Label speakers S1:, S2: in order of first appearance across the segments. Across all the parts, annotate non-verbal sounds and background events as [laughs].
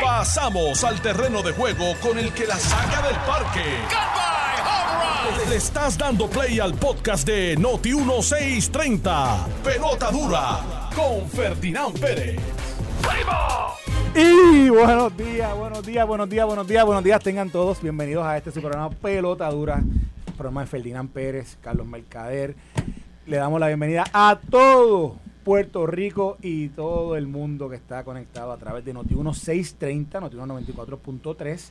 S1: Pasamos al terreno de juego con el que la saca del parque. Le estás dando play al podcast de Noti 1630. Pelota dura con Ferdinand Pérez.
S2: Y buenos días, buenos días, buenos días, buenos días, buenos días. Tengan todos bienvenidos a este su programa Pelota Dura, programa de Ferdinand Pérez, Carlos Mercader. Le damos la bienvenida a todo Puerto Rico y todo el mundo que está conectado a través de Noti 1630, Noti 94.3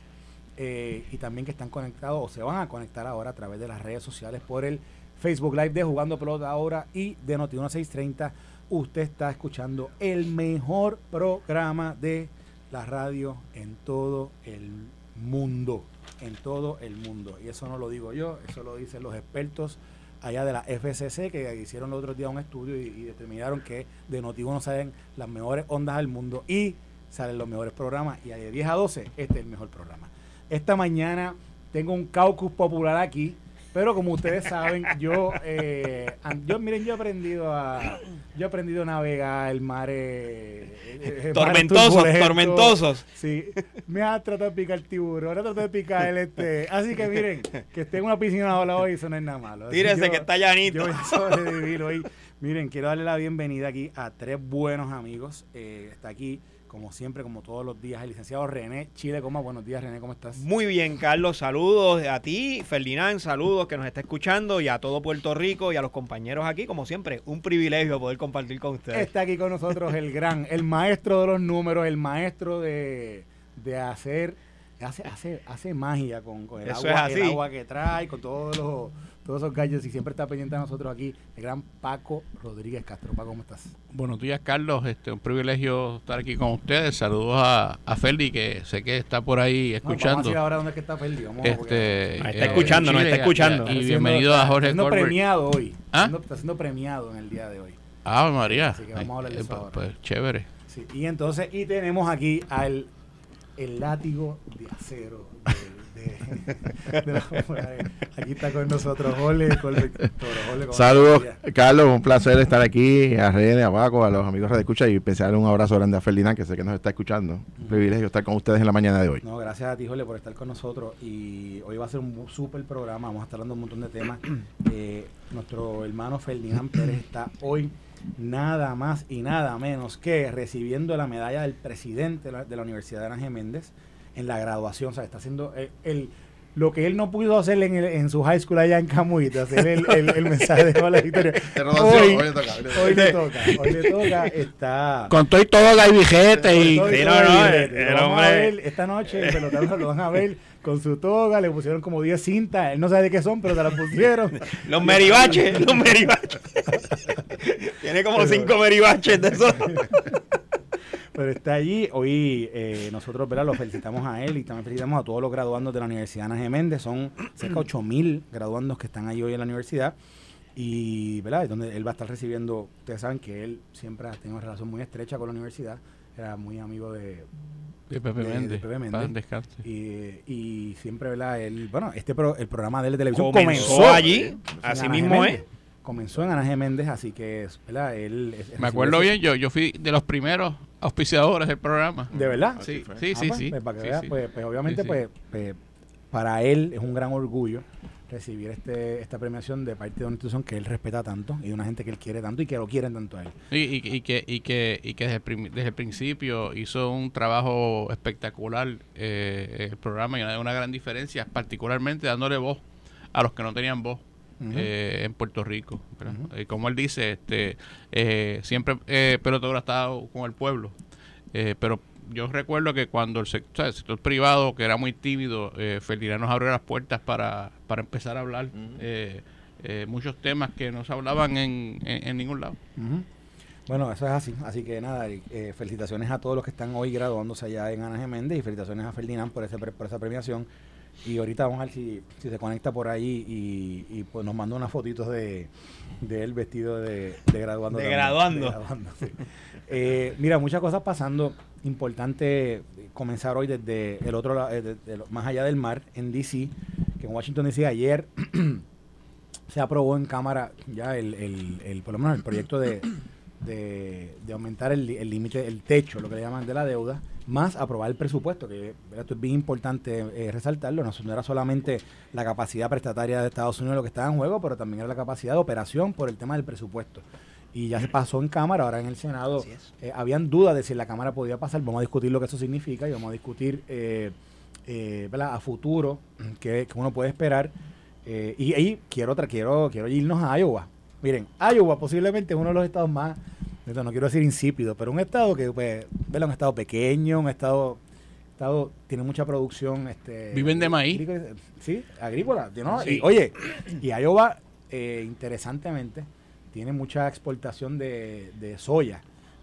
S2: eh, y también que están conectados o se van a conectar ahora a través de las redes sociales por el Facebook Live de Jugando Pelota Ahora y de Noti 1630. Usted está escuchando el mejor programa de la radio en todo el mundo, en todo el mundo. Y eso no lo digo yo, eso lo dicen los expertos allá de la FCC que hicieron el otro día un estudio y, determinaron que de Noti1 salen las mejores ondas del mundo y salen los mejores programas y de 10 a 12 este es el mejor programa. Esta mañana tengo un caucus popular aquí, pero como ustedes saben, yo, eh, yo miren, yo he aprendido a, yo he aprendido a navegar el mar, eh, eh,
S3: Tormentosos, tormentosos.
S2: Sí, me ha tratado de picar el tiburón, ha tratado de picar el este. Así que miren, que esté en una piscina ola hoy, eso no es nada malo. Así
S3: Tírese
S2: yo-
S3: que está llanito.
S2: Yo [laughs] voy a sobrevivir hoy. Miren, quiero darle la bienvenida aquí a tres buenos amigos. Eh, está aquí, como siempre, como todos los días, el licenciado René Chile Coma. Buenos días, René, ¿cómo estás?
S3: Muy bien, Carlos. Saludos a ti, Ferdinand. Saludos que nos está escuchando y a todo Puerto Rico y a los compañeros aquí. Como siempre, un privilegio poder compartir con ustedes.
S2: Está aquí con nosotros el gran, el maestro de los números, el maestro de, de hacer, hace, hace, hace magia con, con el,
S3: Eso
S2: agua, el agua que trae, con todos los, todos esos gallos y siempre está pendiente de nosotros aquí, el gran Paco Rodríguez Castro. Paco, ¿cómo estás?
S4: Buenos días, Carlos. Este, un privilegio estar aquí con ustedes. Saludos a, a Ferdi, que sé que está por ahí
S2: No, vamos a
S4: escuchando.
S2: decir ahora dónde es que está Ferdi. Vamos, porque
S4: este,
S3: está escuchando, nos está
S4: Chile,
S3: escuchando.
S4: Y, bienvenido
S2: siendo-
S4: a Jorge
S2: Está siendo premiado hoy.
S4: ¿Ah?
S2: Está siendo- Está siendo premiado en el día de hoy.
S4: Ah, María.
S2: Así que vamos a hablar de eso
S4: pues,
S2: ahora.
S4: pues, chévere.
S2: Sí, y entonces, y tenemos aquí al el látigo de acero de, de- de la- [laughs] aquí está con nosotros ¿cómo
S5: Saludos? Carlos, un placer estar aquí, a René, a Paco, a los amigos de Escucha y especial un abrazo grande a Ferdinand, que sé que nos está escuchando. Un privilegio estar con ustedes en la mañana de hoy.
S2: No, gracias a ti, Jorge, por estar con nosotros. Y hoy va a ser un súper programa. Vamos a estar hablando de un montón de temas. [clears throat] Eh, nuestro hermano Ferdinand Pérez está hoy nada más y nada menos que recibiendo la medalla del presidente de la, de la Universidad de Ana Geméndez en la graduación. O sea, está haciendo el, el- lo que él no pudo hacer en, el- en su high school allá en Camuy, de hacer el, el- el mensaje de la victoria. [laughs] Hoy,
S5: hoy le toca, hoy le toca.
S2: hoy le toca, está...
S4: Con todo y todo, hay vigete y...
S3: Sí, no, no,
S2: el billete.
S3: hombre-
S2: ver esta noche, en pelotazo lo van a ver con su toga, le pusieron como 10 cintas, él no sabe de qué son, pero se las pusieron. [laughs]
S3: Los meribaches, [laughs] los meribaches. Tiene como cinco meribaches de esos. [laughs]
S2: Pero está allí. Hoy eh, nosotros ¿verdad? lo felicitamos a él y también felicitamos a todos los graduandos de la Universidad Ana Geméndez. Son cerca de 8 mil graduandos que están ahí hoy en la universidad. Y ¿verdad? donde él va a estar recibiendo. Ustedes saben que él siempre ha tenido una relación muy estrecha con la universidad. Era muy amigo de,
S4: De Pepe
S2: de- de
S4: Méndez.
S2: Méndez. Y, y siempre, ¿verdad? Él, bueno, este pro- el programa de él de televisión
S3: Comenzó
S2: comenzó,
S3: allí, así mismo es.
S2: Comenzó en Ana Geméndez, así que, ¿verdad? Él es-
S4: Me acuerdo bien, yo, yo fui de los primeros auspiciadores del programa.
S2: ¿De verdad?
S4: Sí,
S5: fue.
S4: sí,
S2: Ah,
S4: sí,
S2: pues,
S4: sí.
S2: pues, para que
S4: Sí,
S2: veas, pues, pues, obviamente,
S4: Sí, sí.
S2: Pues, pues, para él es un gran orgullo recibir este esta premiación de parte de una institución que él respeta tanto y de una gente que él quiere tanto y que lo quieren tanto a él.
S4: Y, y, y que, y que, y que desde, el desde el principio hizo un trabajo espectacular eh, el programa y una, una gran diferencia, particularmente dándole voz a los que no tenían voz eh, en Puerto Rico. ¿verdad? Eh, como él dice, este eh, siempre eh, Pelotadura ha estado con el pueblo, eh, pero yo recuerdo que cuando el sector, o sea, el sector privado, que era muy tímido, eh, Ferdinand nos abrió las puertas para, para empezar a hablar eh, eh, muchos temas que no se hablaban en, en- en ningún lado.
S2: Ujú. Bueno, eso es así. Así que nada, eh, felicitaciones a todos los que están hoy graduándose allá en Ana Geméndez y felicitaciones a Ferdinand por, ese, pre- por esa premiación. Y ahorita vamos a ver si, si se conecta por ahí y, y, pues nos manda unas fotitos de, de él vestido de, de graduando.
S3: De
S2: también.
S3: graduando.
S2: De graduando, sí. Eh, mira, muchas cosas pasando. Importante comenzar hoy desde el otro lado, eh, más allá del mar, en DC, que en Washington DC ayer [clears throat] se aprobó en Cámara ya el, el, el- por lo menos el proyecto de, de, de aumentar el el límite, el techo, lo que le llaman de la deuda, más aprobar el presupuesto, que ¿verdad? esto es bien importante eh, resaltarlo, no, no era solamente la capacidad prestataria de Estados Unidos lo que estaba en juego, pero también era la capacidad de operación por el tema del presupuesto. Y ya se pasó en Cámara, ahora en el Senado eh, habían dudas de si la Cámara podía pasar, vamos a discutir lo que eso significa y vamos a discutir eh, eh, a futuro que, uno puede esperar. Eh, y ahí quiero, quiero, quiero irnos a Iowa. Miren, Iowa posiblemente es uno de los estados más, no quiero decir insípido, pero un estado que, pues, ¿verdad? un estado pequeño, un estado, estado tiene mucha producción. Este,
S4: Viven de maíz.
S2: agrícola, Sí, agrícola. ¿no?
S3: Sí.
S2: Y, oye, y Iowa, eh, interesantemente, tiene mucha exportación de, de soya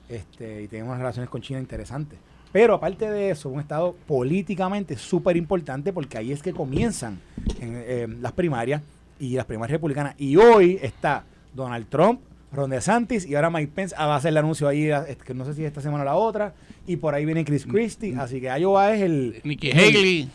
S2: este, y tiene unas relaciones con China interesantes. Pero aparte de eso, un estado políticamente súper importante porque ahí es que comienzan en, eh, las primarias y las primarias republicanas. Y hoy está Donald Trump, Ron DeSantis y ahora Mike Pence ah, va a hacer el anuncio ahí, eh, que no sé si esta semana o la otra. Y por ahí viene Chris Christie. Así que Iowa es el...
S4: Nikki Haley.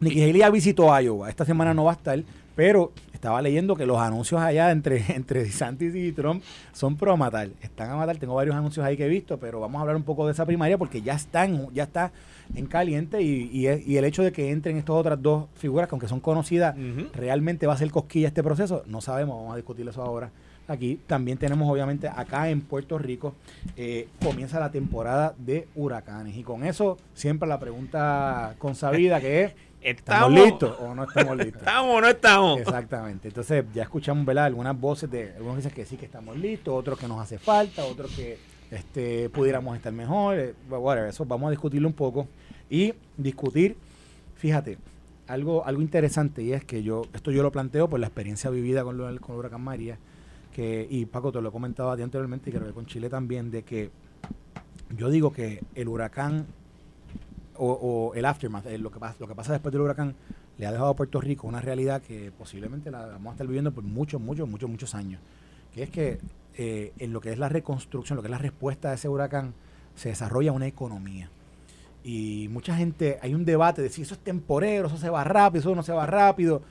S2: Nikki Haley ya visitó Iowa. Esta semana no va a estar, pero estaba leyendo que los anuncios allá entre, [laughs] entre DeSantis y Trump son pro matar. Están a matar. Tengo varios anuncios ahí que he visto, pero vamos a hablar un poco de esa primaria porque ya están, ya está en caliente y, y, el hecho de que entren estas otras dos figuras, que aunque son conocidas, realmente va a ser cosquilla este proceso. No sabemos, vamos a discutir eso ahora. Aquí también tenemos, obviamente, acá en Puerto Rico, eh, comienza la temporada de huracanes. Y con eso, siempre la pregunta consabida que es, [laughs] ¿estamos
S3: Estamos
S2: listos o no estamos listos?
S3: ¿Estamos o no estamos?
S2: Exactamente. Entonces, ya escuchamos, ¿verdad? Algunas voces de algunos dicen que sí que estamos listos, otros que nos hace falta, otros que este, pudiéramos estar mejor. eh, whatever. Eso vamos a discutirlo un poco y discutir, fíjate, algo, algo interesante y es que yo, esto yo lo planteo por la experiencia vivida con, lo, con el huracán María, y Paco te lo he comentado anteriormente y creo que con Chile también, de que yo digo que el huracán o, o el aftermath, eh, lo, que pasa, lo que pasa después del huracán, le ha dejado a Puerto Rico una realidad que posiblemente la vamos a estar viviendo por muchos, muchos, muchos, muchos años. Que es que eh, en lo que es la reconstrucción, lo que es la respuesta a ese huracán, se desarrolla una economía. Y mucha gente, hay un debate de si eso es temporero, eso se va rápido, eso no se va rápido.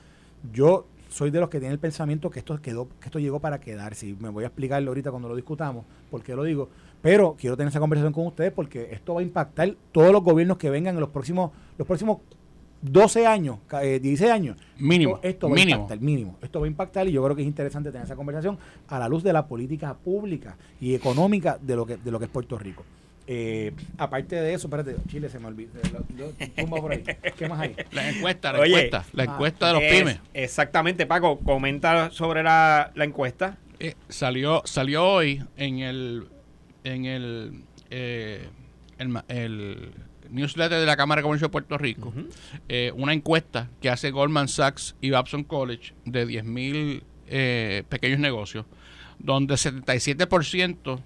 S2: Yo soy de los que tiene el pensamiento que esto quedó, que esto llegó para quedarse. Y me voy a explicarlo ahorita cuando lo discutamos, por qué lo digo. Pero quiero tener esa conversación con ustedes porque esto va a impactar todos los gobiernos que vengan en los próximos, los próximos 12 años, eh, 16 años.
S4: Mínimo,
S2: Esto, esto va
S4: mínimo.
S2: a impactar, mínimo. Esto va a impactar y yo creo que es interesante tener esa conversación a la luz de la política pública y económica de lo que, de lo que es Puerto Rico. Eh, aparte de eso, espérate, Chile se me olvidó. tumba por ahí. ¿Qué más hay?
S4: La encuesta, la
S3: Oye.
S4: encuesta, la
S2: Ah,
S4: encuesta de los
S3: Es-
S4: pymes.
S3: Exactamente, Paco, comenta sobre la, la encuesta.
S4: Eh, salió salió hoy en el en el, eh, el, el newsletter de la Cámara de Comercio de Puerto Rico eh, una encuesta que hace Goldman Sachs y Babson College de 10.000 eh, pequeños negocios donde 77%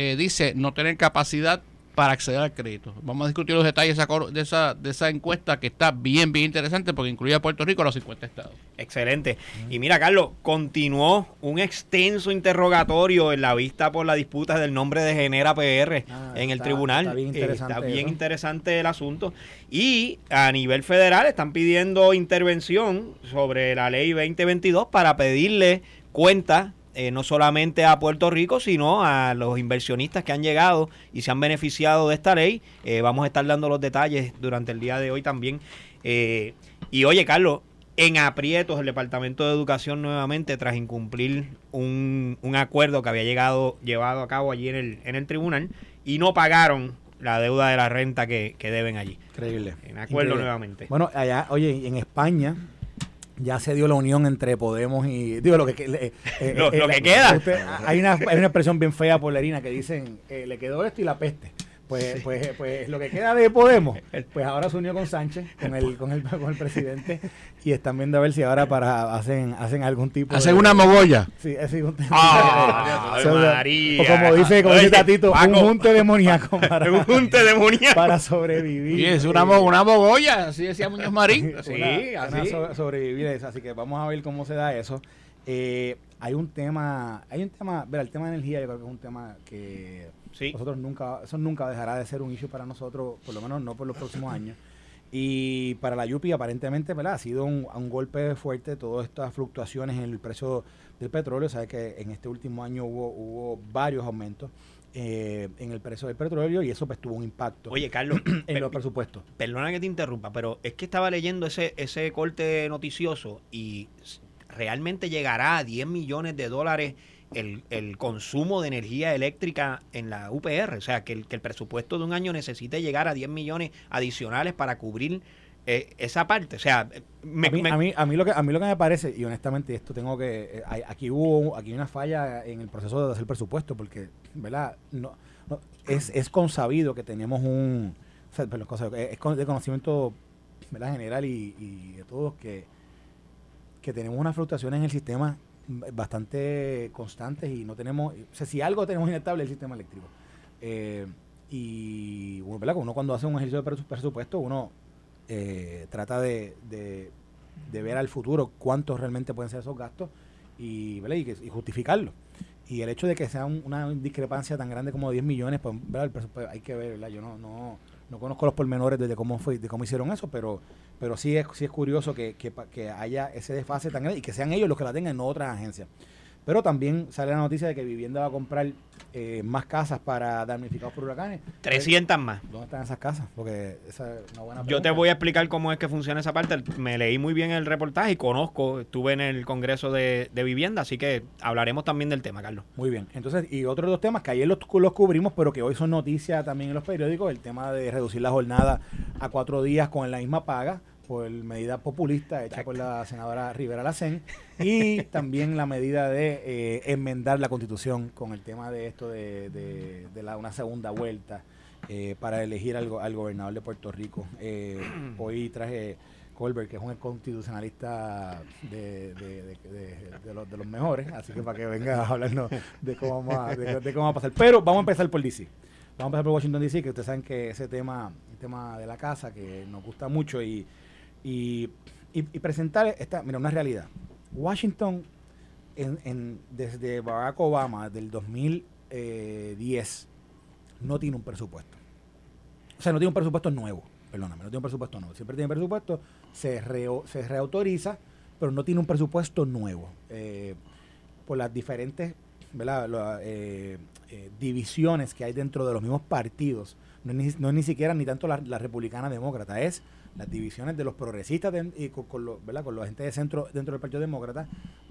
S4: eh, dice no tener capacidad para acceder al crédito. Vamos a discutir los detalles de esa, de esa, de esa encuesta que está bien, bien interesante porque incluye a Puerto Rico a los 50 estados.
S3: Excelente. Y mira, Carlos, continuó un extenso interrogatorio en la vista por la disputa del nombre de Genera PR
S2: Ah,
S3: en el
S2: está-
S3: tribunal.
S2: está bien
S3: Eh,
S2: interesante
S3: está bien interesante el asunto. Y a nivel federal están pidiendo intervención sobre la ley 2022 para pedirle cuenta eh, no solamente a Puerto Rico, sino a los inversionistas que han llegado y se han beneficiado de esta ley. Eh, vamos a estar dando los detalles durante el día de hoy también. Eh, y oye, Carlos, en aprietos el Departamento de Educación nuevamente tras incumplir un, un acuerdo que había llegado llevado a cabo allí en el, en el tribunal y no pagaron la deuda de la renta que, que deben allí.
S2: Increíble.
S3: En acuerdo
S2: Increíble.
S3: nuevamente.
S2: Bueno, allá, oye, en España ya se dio la unión entre Podemos y. Digo, lo que, [laughs] eh, eh,
S3: Lo-
S2: eh,
S3: lo
S2: la-
S3: que queda.
S2: usted- hay, una, hay una expresión bien fea por Lerina que dicen: eh, le quedó esto y la peste. Pues, pues, pues lo que queda de Podemos, [laughs] pues ahora se unió con Sánchez, con el, con el, con el [laughs] presidente, y están viendo a ver si ahora para hacen, hacen algún tipo
S5: Hacen
S2: de-
S5: una mogolla.
S2: Sí, es un-
S3: ¡Ah! [laughs]
S2: o sea,
S3: María!
S2: O como dice, como dice Tatito,
S3: Paco.
S2: un junte demoníaco para,
S3: un junte demoníaco.
S2: para sobrevivir.
S4: Y es una, una mogolla, así decía Muñoz Marín.
S3: Sí,
S2: una,
S3: así.
S2: una so- sobrevivir eso. Así que vamos a ver cómo se da eso. Eh, hay un tema, hay un tema, ver, el tema de energía yo creo que es un tema que
S3: Sí.
S2: nosotros nunca, eso nunca dejará de ser un issue para nosotros, por lo menos no por los próximos años. Y para la Yupi aparentemente ¿verdad? ha sido un, un golpe fuerte todas estas fluctuaciones en el precio del petróleo. Sabes que en este último año hubo, hubo varios aumentos eh, en el precio del petróleo y eso pues tuvo un impacto
S3: Oye, Carlos, [clears throat]
S2: en los presupuestos.
S3: perdona que te interrumpa, pero es que estaba leyendo ese, ese corte noticioso y realmente llegará a 10 millones de dólares el, el consumo de energía eléctrica en la UPR. O sea, que el, que el presupuesto de un año necesite llegar a 10 millones adicionales para cubrir eh, esa parte. O sea, me,
S2: a, mí,
S3: me-
S2: a, mí, a mí lo que a mí lo que me parece y honestamente esto tengo que eh, aquí hubo aquí una falla en el proceso de hacer presupuesto porque verdad no, no- es, es consabido que tenemos un o sea, consabido, es de conocimiento ¿verdad? general y, y de todos que que tenemos unas fluctuaciones en el sistema bastante constantes y no tenemos o sea si algo tenemos inestable es el sistema eléctrico Eh, y bueno, ¿verdad? uno cuando hace un ejercicio de presu- presupuesto uno eh, trata de, de- de ver al futuro cuántos realmente pueden ser esos gastos y, y, y justificarlo. Y el hecho de que sea un- una discrepancia tan grande como 10 millones, pues, ¿verdad? Hay que ver, ¿verdad? Yo no, no, no conozco los pormenores de cómo fue, de cómo hicieron eso, pero, pero sí es, sí es curioso que, que, que haya ese desfase tan grande y que sean ellos los que la tengan, no otras agencias. Pero también sale la noticia de que Vivienda va a comprar eh, más casas para damnificados por huracanes.
S3: 300 más.
S2: ¿Dónde están esas casas? Porque esa es una buena
S3: Yo te
S2: pregunta.
S3: voy a explicar cómo es que funciona esa parte. Me leí muy bien el reportaje y conozco, estuve en el Congreso de, de Vivienda, así que hablaremos también del tema, Carlos.
S2: Muy bien. Entonces, y otros dos temas que ayer los, los cubrimos, pero que hoy son noticias también en los periódicos, el tema de reducir la jornada a cuatro días con la misma paga, por medida populista hecha por la senadora Rivera Lacén, y también la medida de eh, enmendar la constitución con el tema de esto de, de- de la, una segunda vuelta eh, para elegir al, al gobernador de Puerto Rico. Eh, hoy traje Colbert, que es un constitucionalista de, de- los, los mejores, así que para que venga a hablarnos de cómo, vamos a, de cómo va a pasar. Pero vamos a empezar por DC. Vamos a empezar por Washington DC, que ustedes saben que ese tema, el tema de la casa, que nos gusta mucho y, y, y- presentar esta, mira, una realidad. Washington, en, desde Barack Obama, del 2010, no tiene un presupuesto. O sea, no tiene un presupuesto nuevo. Perdóname, no tiene un presupuesto nuevo. Siempre tiene presupuesto, se, reo- se reautoriza, pero no tiene un presupuesto nuevo. Eh, por las diferentes ¿verdad? Eh, eh, divisiones que hay dentro de los mismos partidos. No es ni, no ni siquiera ni tanto la, la republicana demócrata, es las divisiones de los progresistas y con, con los, ¿verdad? con la gente de centro dentro del Partido Demócrata,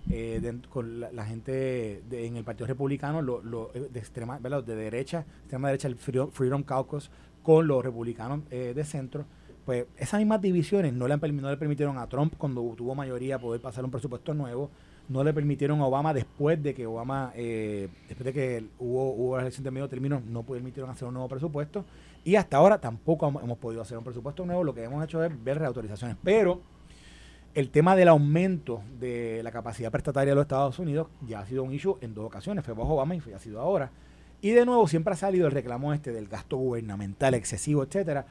S2: eh, con la, gente en el Partido Republicano, lo, lo, eh, de extrema, ¿verdad? de derecha, extrema derecha, el Freedom, Caucus, con los republicanos eh, de centro, pues esas mismas divisiones no le, no le permitieron a Trump, cuando tuvo mayoría, poder pasar un presupuesto nuevo, no le permitieron a Obama después de que Obama, después de que hubo, hubo la elección de medio término, no permitieron hacer un nuevo presupuesto. Y hasta ahora tampoco hemos, podido hacer un presupuesto nuevo. Lo que hemos hecho es ver reautorizaciones. Pero el tema del aumento de la capacidad prestataria de los Estados Unidos ya ha sido un issue en dos ocasiones. Fue bajo Obama y fue, ha sido ahora. Y de nuevo siempre ha salido el reclamo este del gasto gubernamental excesivo, etcétera.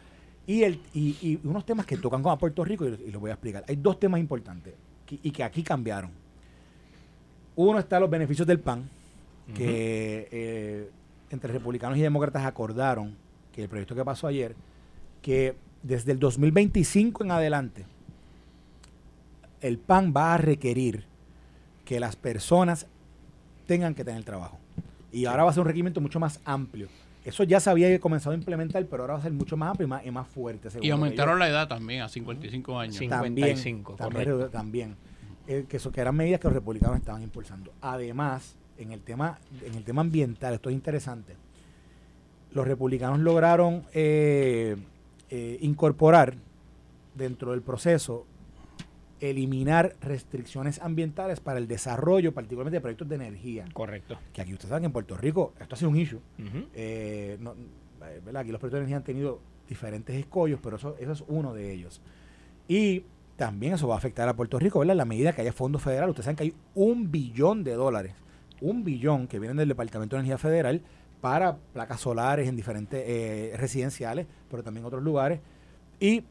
S2: Y, el, y, y unos temas que tocan con Puerto Rico, y, y los voy a explicar. Hay dos temas importantes que- y que aquí cambiaron. Uno está los beneficios del PAN, que eh, entre republicanos y demócratas acordaron que el proyecto que pasó ayer, que desde el 2025 en adelante, el PAN va a requerir que las personas tengan que tener trabajo. Y ahora va a ser un requerimiento mucho más amplio. Eso ya se había comenzado a implementar, pero ahora va a ser mucho más amplio y más, y más fuerte.
S4: Y aumentaron la edad también a 55 años.
S3: Sí.
S2: también,
S3: 55,
S2: también,
S3: correcto.
S2: también. Eh, que eso que eran medidas que los republicanos estaban impulsando. Además, en el tema, en el tema ambiental, esto es interesante. Los republicanos lograron eh, eh, incorporar dentro del proceso eliminar restricciones ambientales para el desarrollo, particularmente de proyectos de energía.
S3: Correcto.
S2: Que aquí ustedes saben que en Puerto Rico esto ha sido un issue. Eh, no, eh, ¿verdad? Aquí los proyectos de energía han tenido diferentes escollos, pero eso, eso es uno de ellos. Y también eso va a afectar a Puerto Rico, ¿verdad? En la medida que haya fondos federales. Ustedes saben que hay un billón de dólares, un billón que vienen del Departamento de Energía Federal para placas solares en diferentes eh, residenciales, pero también otros lugares. Y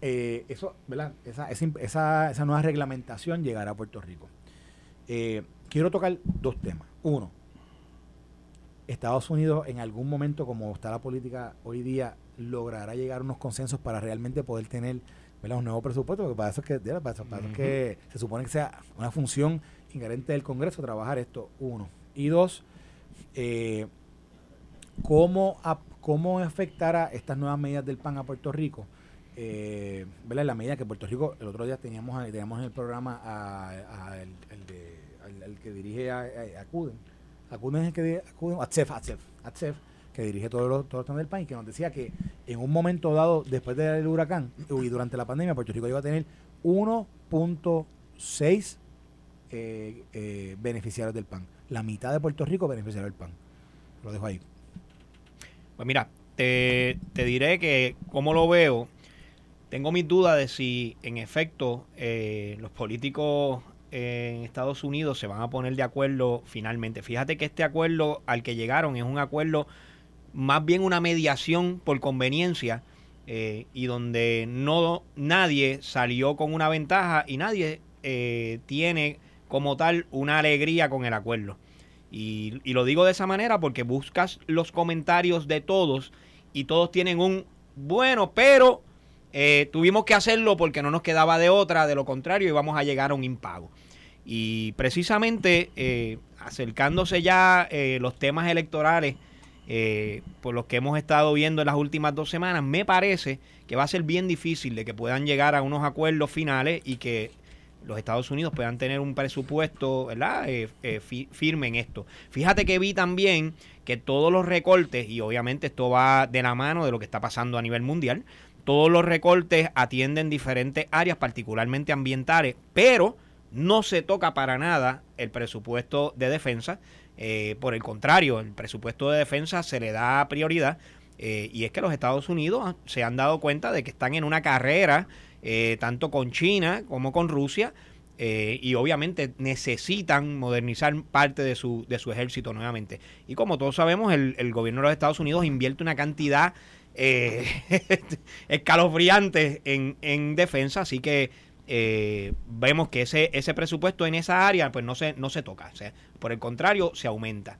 S2: eh, eso, ¿verdad? Esa, esa, esa, esa nueva reglamentación llegará a Puerto Rico. Eh, quiero tocar dos temas. Uno, Estados Unidos en algún momento, como está la política hoy día, logrará llegar a unos consensos para realmente poder tener ¿verdad? un nuevo presupuesto, porque para eso es que, para eso- para eso es que se supone que sea una función inherente del Congreso trabajar esto, uno. Y dos, eh, ¿cómo, ap- ¿cómo afectará estas nuevas medidas del PAN a Puerto Rico? Eh, ¿verdad? En la medida que Puerto Rico, el otro día teníamos, a- teníamos en el programa a, a el, el al- que dirige a, a- Acuden. Acuden es el que Acuden, Atsef, Atsef, Atsef, que dirige todos los, los temas del PAN y que nos decía que en un momento dado, después del huracán y durante la pandemia, Puerto Rico iba a tener 1.6 eh, eh, beneficiarios del PAN. La mitad de Puerto Rico beneficiarios del PAN. Lo dejo ahí.
S3: Pues mira, te, te diré que como lo veo, tengo mis dudas de si en efecto eh, los políticos en Estados Unidos se van a poner de acuerdo finalmente. Fíjate que este acuerdo al que llegaron es un acuerdo más bien una mediación por conveniencia eh, y donde no nadie salió con una ventaja y nadie eh, tiene como tal una alegría con el acuerdo. Y, y lo digo de esa manera porque buscas los comentarios de todos y todos tienen un bueno, pero eh, tuvimos que hacerlo porque no nos quedaba de otra, de lo contrario íbamos a llegar a un impago. Y precisamente eh, acercándose ya eh, los temas electorales eh, por los que hemos estado viendo en las últimas dos semanas, me parece que va a ser bien difícil de que puedan llegar a unos acuerdos finales y que los Estados Unidos puedan tener un presupuesto. Eh, eh, fi- firme en esto. Fíjate que vi también que todos los recortes, y obviamente esto va de la mano de lo que está pasando a nivel mundial, todos los recortes atienden diferentes áreas, particularmente ambientales, pero no se toca para nada el presupuesto de defensa. Eh, por el contrario, el presupuesto de defensa se le da prioridad. y es que los Estados Unidos se han dado cuenta de que están en una carrera, eh, tanto con China como con Rusia, eh, y obviamente necesitan modernizar parte de su, de su ejército nuevamente. Y como todos sabemos, el, el gobierno de los Estados Unidos invierte una cantidad eh, [laughs] escalofriante en, en defensa, así que vemos que ese, ese presupuesto en esa área pues no se, no se toca, sea, por el contrario, se aumenta.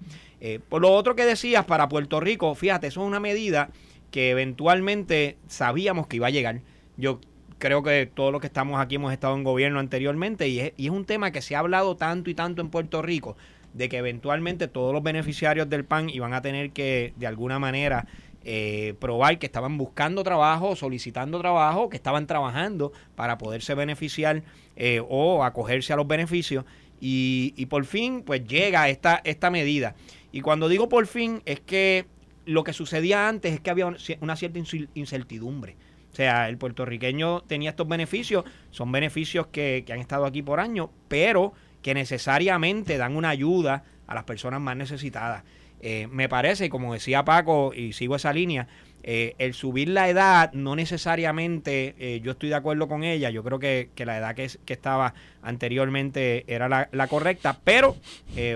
S3: Por lo otro que decías, para Puerto Rico, fíjate, eso es una medida que eventualmente sabíamos que iba a llegar. Yo creo que todos los que estamos aquí hemos estado en gobierno anteriormente y es, y es un tema que se ha hablado tanto y tanto en Puerto Rico de que eventualmente todos los beneficiarios del PAN iban a tener que de alguna manera eh, probar que estaban buscando trabajo, solicitando trabajo, que estaban trabajando para poderse beneficiar eh, o acogerse a los beneficios. Y, y por fin, pues llega esta, esta medida. Y cuando digo por fin, es que lo que sucedía antes es que había un- una cierta incertidumbre. O sea, el puertorriqueño tenía estos beneficios, son beneficios que, que han estado aquí por años, pero que necesariamente dan una ayuda a las personas más necesitadas. Eh, me parece, como decía Paco, y sigo esa línea, eh, el subir la edad no necesariamente, eh, yo estoy de acuerdo con ella, yo creo que, que la edad que, que estaba anteriormente era la, la correcta, pero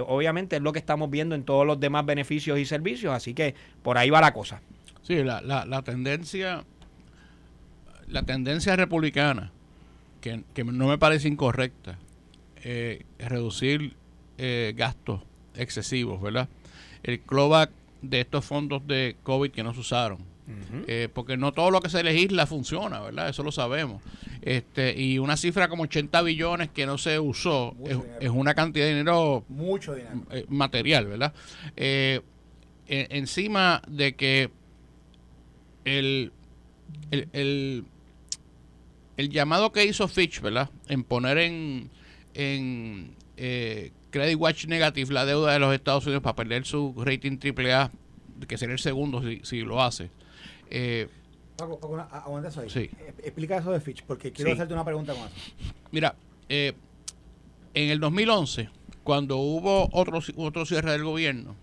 S3: obviamente es lo que estamos viendo en todos los demás beneficios y servicios, así que por ahí va la cosa.
S4: Sí, la, la, la tendencia la tendencia republicana, que, que no me parece incorrecta, eh, es reducir eh, gastos excesivos, ¿verdad? El clawback de estos fondos de COVID que no se usaron. Eh, porque no todo lo que se legisla funciona, ¿verdad? Eso lo sabemos. Este, y una cifra como 80 billones que no se usó es, una cantidad de dinero
S2: Mucho dinero.
S4: eh, material, ¿verdad? Eh, en- encima de que el, el, el, el llamado que hizo Fitch, ¿verdad? En poner en, en eh, Credit Watch Negative la deuda de los Estados Unidos para perder su rating AAA, que sería el segundo si, si lo hace. Eh,
S2: Paco, Paco, una- aguanta eso ahí.
S4: Sí.
S2: Eh, Explica eso de Fitch, porque quiero
S3: Sí.
S2: hacerte una pregunta con eso.
S4: Mira, eh, en el 2011, cuando hubo otro, otro cierre del gobierno,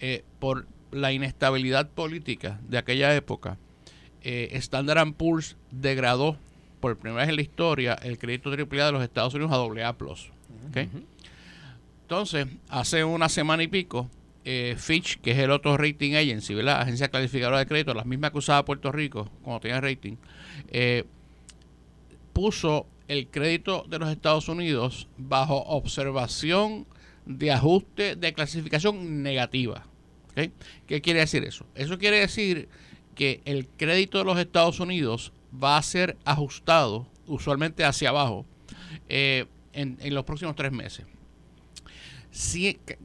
S4: eh, por la inestabilidad política de aquella época, eh, Standard Poor's degradó por primera vez en la historia el crédito AAA de los Estados Unidos a AA+. ¿ok? Entonces, hace una semana y pico, eh, Fitch, que es el otro rating agency, ¿verdad? Agencia calificadora de crédito, la misma que usaba Puerto Rico cuando tenía rating, eh, puso el crédito de los Estados Unidos bajo observación de ajuste de clasificación negativa. ¿Ok? ¿Qué quiere decir eso? Eso quiere decir que el crédito de los Estados Unidos va a ser ajustado usualmente hacia abajo eh, en, en los próximos tres meses.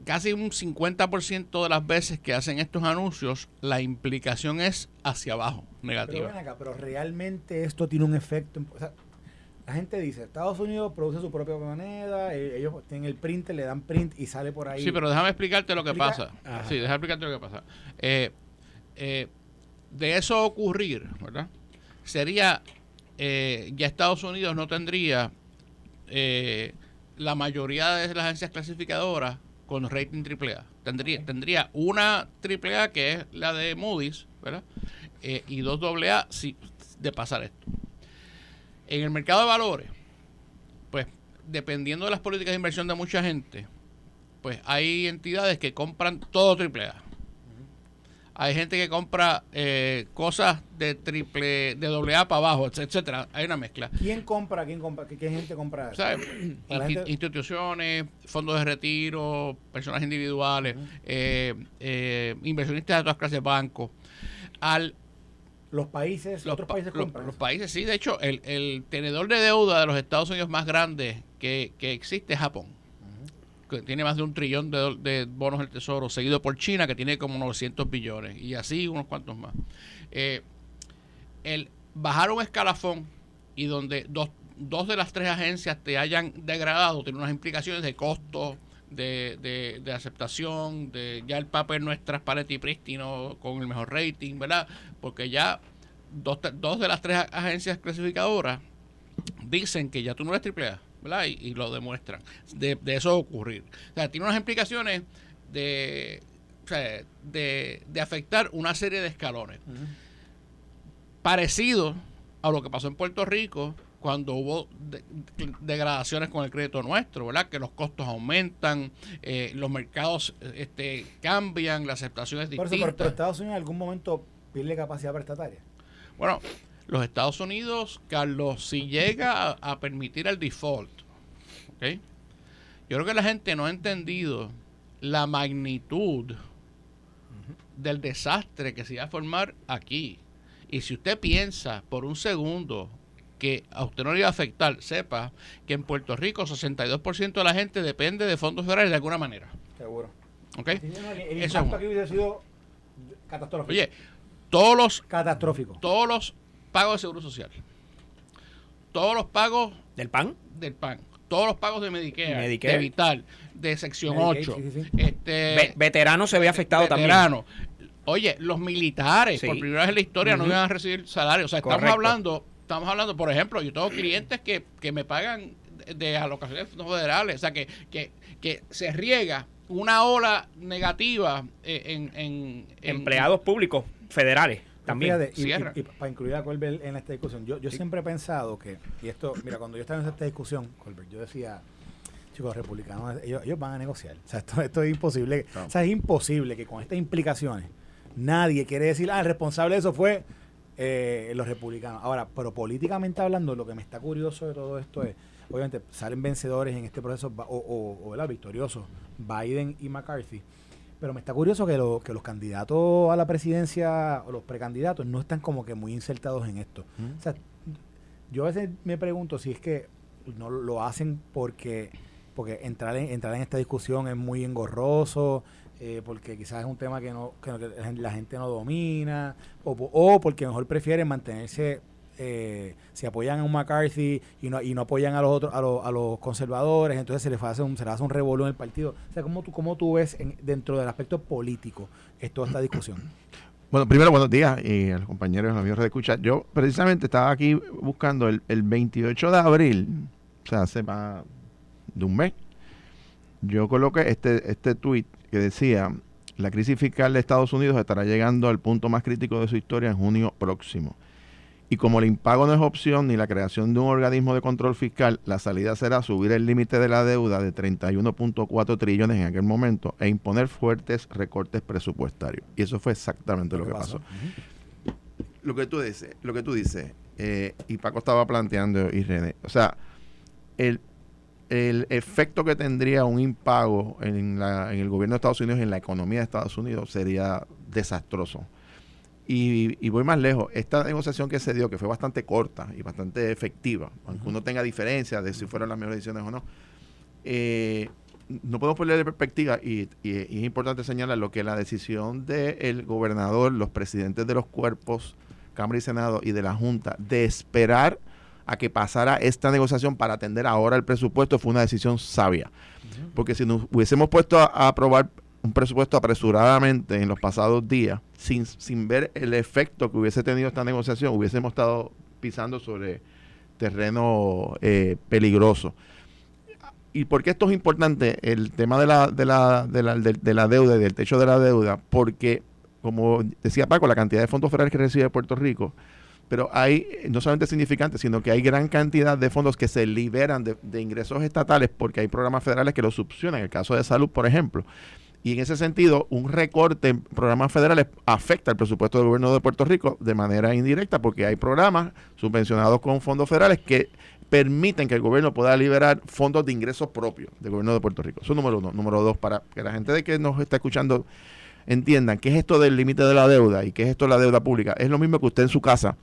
S4: Casi un 50% de las veces que hacen estos anuncios, la implicación es hacia abajo, negativa.
S2: acá, pero realmente esto tiene un efecto. en- o sea, la gente dice, Estados Unidos produce su propia moneda, eh, ellos tienen el printer, le dan print y sale por ahí.
S4: Sí, pero déjame explicarte lo que pasa.
S2: Ajá.
S4: Sí, déjame explicarte lo que pasa. Eh, eh, de eso ocurrir, ¿verdad? Sería, eh, ya Estados Unidos no tendría eh, la mayoría de las agencias clasificadoras con rating AAA. Tendría, tendría una AAA que es la de Moody's, ¿verdad? Eh, y dos AA si, de pasar esto. En el mercado de valores, pues dependiendo de las políticas de inversión de mucha gente, pues hay entidades que compran todo AAA. Hay gente que compra eh, cosas de triple, de doble A para abajo, etcétera. Hay una mezcla.
S2: ¿Quién compra? ¿Quién compra? ¿Qué, qué gente compra?
S4: O sea,
S2: gente-
S4: instituciones, fondos de retiro, personas individuales, eh, eh, inversionistas de todas clases de bancos. Al,
S2: los países,
S4: los,
S2: otros
S4: pa-
S2: países
S4: los-
S2: compran.
S4: los países, sí, de hecho, el, el tenedor de deuda de los Estados Unidos más grande que, que existe es Japón. Que tiene más de un trillón de, bonos del tesoro, seguido por China, que tiene como 900 billones, y así unos cuantos más. Eh, el bajar un escalafón y donde dos, dos de las tres agencias te hayan degradado tiene unas implicaciones de costo, de, de, de aceptación, de ya el papel no es transparente y prístino con el mejor rating, ¿verdad? Porque ya dos, dos de las tres agencias clasificadoras dicen que ya tú no eres triple A, ¿verdad? Y, y lo demuestran. De, de eso ocurrir. O sea, tiene unas implicaciones de, o sea, de, de afectar una serie de escalones. Parecido a lo que pasó en Puerto Rico cuando hubo de- de- degradaciones con el crédito nuestro, ¿verdad? Que los costos aumentan, eh, los mercados este, cambian, la aceptación es
S2: Por eso,
S4: distinta.
S2: pero, pero Estados Unidos en algún momento pierde capacidad prestataria.
S4: Bueno, los Estados Unidos, Carlos, si llega a, a permitir el default. Yo creo que la gente no ha entendido la magnitud del desastre que se va a formar aquí. Y si usted piensa por un segundo que a usted no le iba a afectar, sepa que en Puerto Rico 62% de la gente depende de fondos federales de alguna manera.
S2: Seguro.
S4: ¿Ok?
S2: Sí, no, el-
S4: Eso
S2: impacto aquí hubiese sido catastrófico.
S4: Oye, todos los
S2: catastrófico.
S4: todos los pagos de seguro social, todos los pagos
S3: ¿Del pan?
S4: del PAN, todos los pagos de Medicare,
S3: Medicare.
S4: de Vital, de sección
S2: Medicaid,
S4: 8,
S2: sí, sí, sí.
S4: este
S3: Ve- veterano se ve afectado también.
S4: veterano. Oye, los militares,
S3: Sí.
S4: por primera vez en la historia, no iban a recibir salario. O sea, estamos
S3: Correcto.
S4: hablando, estamos hablando, por ejemplo, yo tengo clientes que, que me pagan de, de alocaciones federales. O sea, que, que, que se riega una ola negativa eh, en, en- en-
S3: Empleados públicos federales también.
S2: Fíjate, y-
S4: Cierra.
S2: y, y para incluir a Colbert en esta discusión, yo, yo siempre he pensado que, y esto, mira, cuando yo estaba en esta discusión, Colbert, yo decía, chicos, republicanos, ellos, ellos van a negociar. O sea, esto, esto es imposible. O sea, es imposible que con estas implicaciones nadie quiere decir, ah, el responsable de eso fue eh, los republicanos. Ahora, pero políticamente hablando, lo que me está curioso de todo esto es, obviamente, salen vencedores en este proceso, o, o, o, victoriosos, Biden y McCarthy. Pero me está curioso que, lo- que los candidatos a la presidencia o los precandidatos no están como que muy insertados en esto. O sea, yo a veces me pregunto si es que no lo- hacen porque porque entrar en, entrar en esta discusión es muy engorroso, eh, porque quizás es un tema que, no, que, la gen- la gente no domina, o, o porque mejor prefieren mantenerse, eh, se apoyan a un McCarthy y no, y no apoyan a los otros, a, los, a los conservadores, entonces se les hace un, se les hace un revolú en el partido. O sea, ¿cómo tú, cómo tú ves en- dentro del aspecto político esto, esta discusión? [clears throat]
S5: Bueno, primero, buenos días y a los compañeros, los amigos de escucha. Yo precisamente estaba aquí buscando el, el 28 de abril, o sea, hace más de un mes, yo coloqué este, este tweet que decía, la crisis fiscal de Estados Unidos estará llegando al punto más crítico de su historia en junio próximo. Y como el impago no es opción ni la creación de un organismo de control fiscal, la salida será subir el límite de la deuda de 31.4 trillones en aquel momento e imponer fuertes recortes presupuestarios. Y eso fue exactamente lo, que pasó. Lo que tú dices, lo que tú dices, eh, y Paco estaba planteando y René, o sea, el el efecto que tendría un impago en, la, en el gobierno de Estados Unidos, en la economía de Estados Unidos, sería desastroso. Y, voy más lejos, esta negociación que se dio, que fue bastante corta y bastante efectiva, aunque uno tenga diferencias de si fueron las mejores decisiones o no, eh, no podemos ponerle de perspectiva y, es importante señalar lo que la decisión del gobernador, los presidentes de los cuerpos, Cámara y Senado y de la Junta, de esperar a que pasara esta negociación para atender ahora el presupuesto fue una decisión sabia. Porque si nos hubiésemos puesto a aprobar un presupuesto apresuradamente en los pasados días, sin, sin ver el efecto que hubiese tenido esta negociación, hubiésemos estado pisando sobre terreno eh, peligroso. ¿Y por qué esto es importante? El tema de la, de la, de la, de, la deuda y del techo de la deuda, porque, como decía Paco, la cantidad de fondos federales que recibe Puerto Rico, pero hay no solamente significante, sino que hay gran cantidad de fondos que se liberan de, ingresos estatales porque hay programas federales que los subsidian, en el caso de salud, por ejemplo. Y en ese sentido, un recorte en programas federales afecta el presupuesto del gobierno de Puerto Rico de manera indirecta porque hay programas subvencionados con fondos federales que permiten que el gobierno pueda liberar fondos de ingresos propios del gobierno de Puerto Rico. Eso es número uno. Número dos, para que la gente de que nos está escuchando entiendan qué es esto del límite de la deuda y qué es esto de la deuda pública. Es lo mismo que usted en su casa.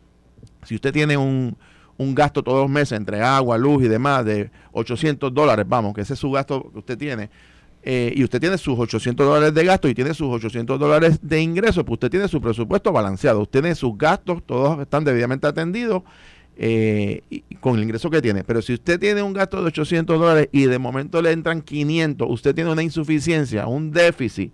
S5: Si usted tiene un, un gasto todos los meses entre agua, luz y demás de 800 dólares, vamos, que ese es su gasto que usted tiene, eh, y usted tiene sus 800 dólares de gasto y tiene sus 800 dólares de ingresos, pues usted tiene su presupuesto balanceado, usted tiene sus gastos, todos están debidamente atendidos eh, con el ingreso que tiene. Pero si usted tiene un gasto de 800 dólares y de momento le entran 500, usted tiene una insuficiencia, un déficit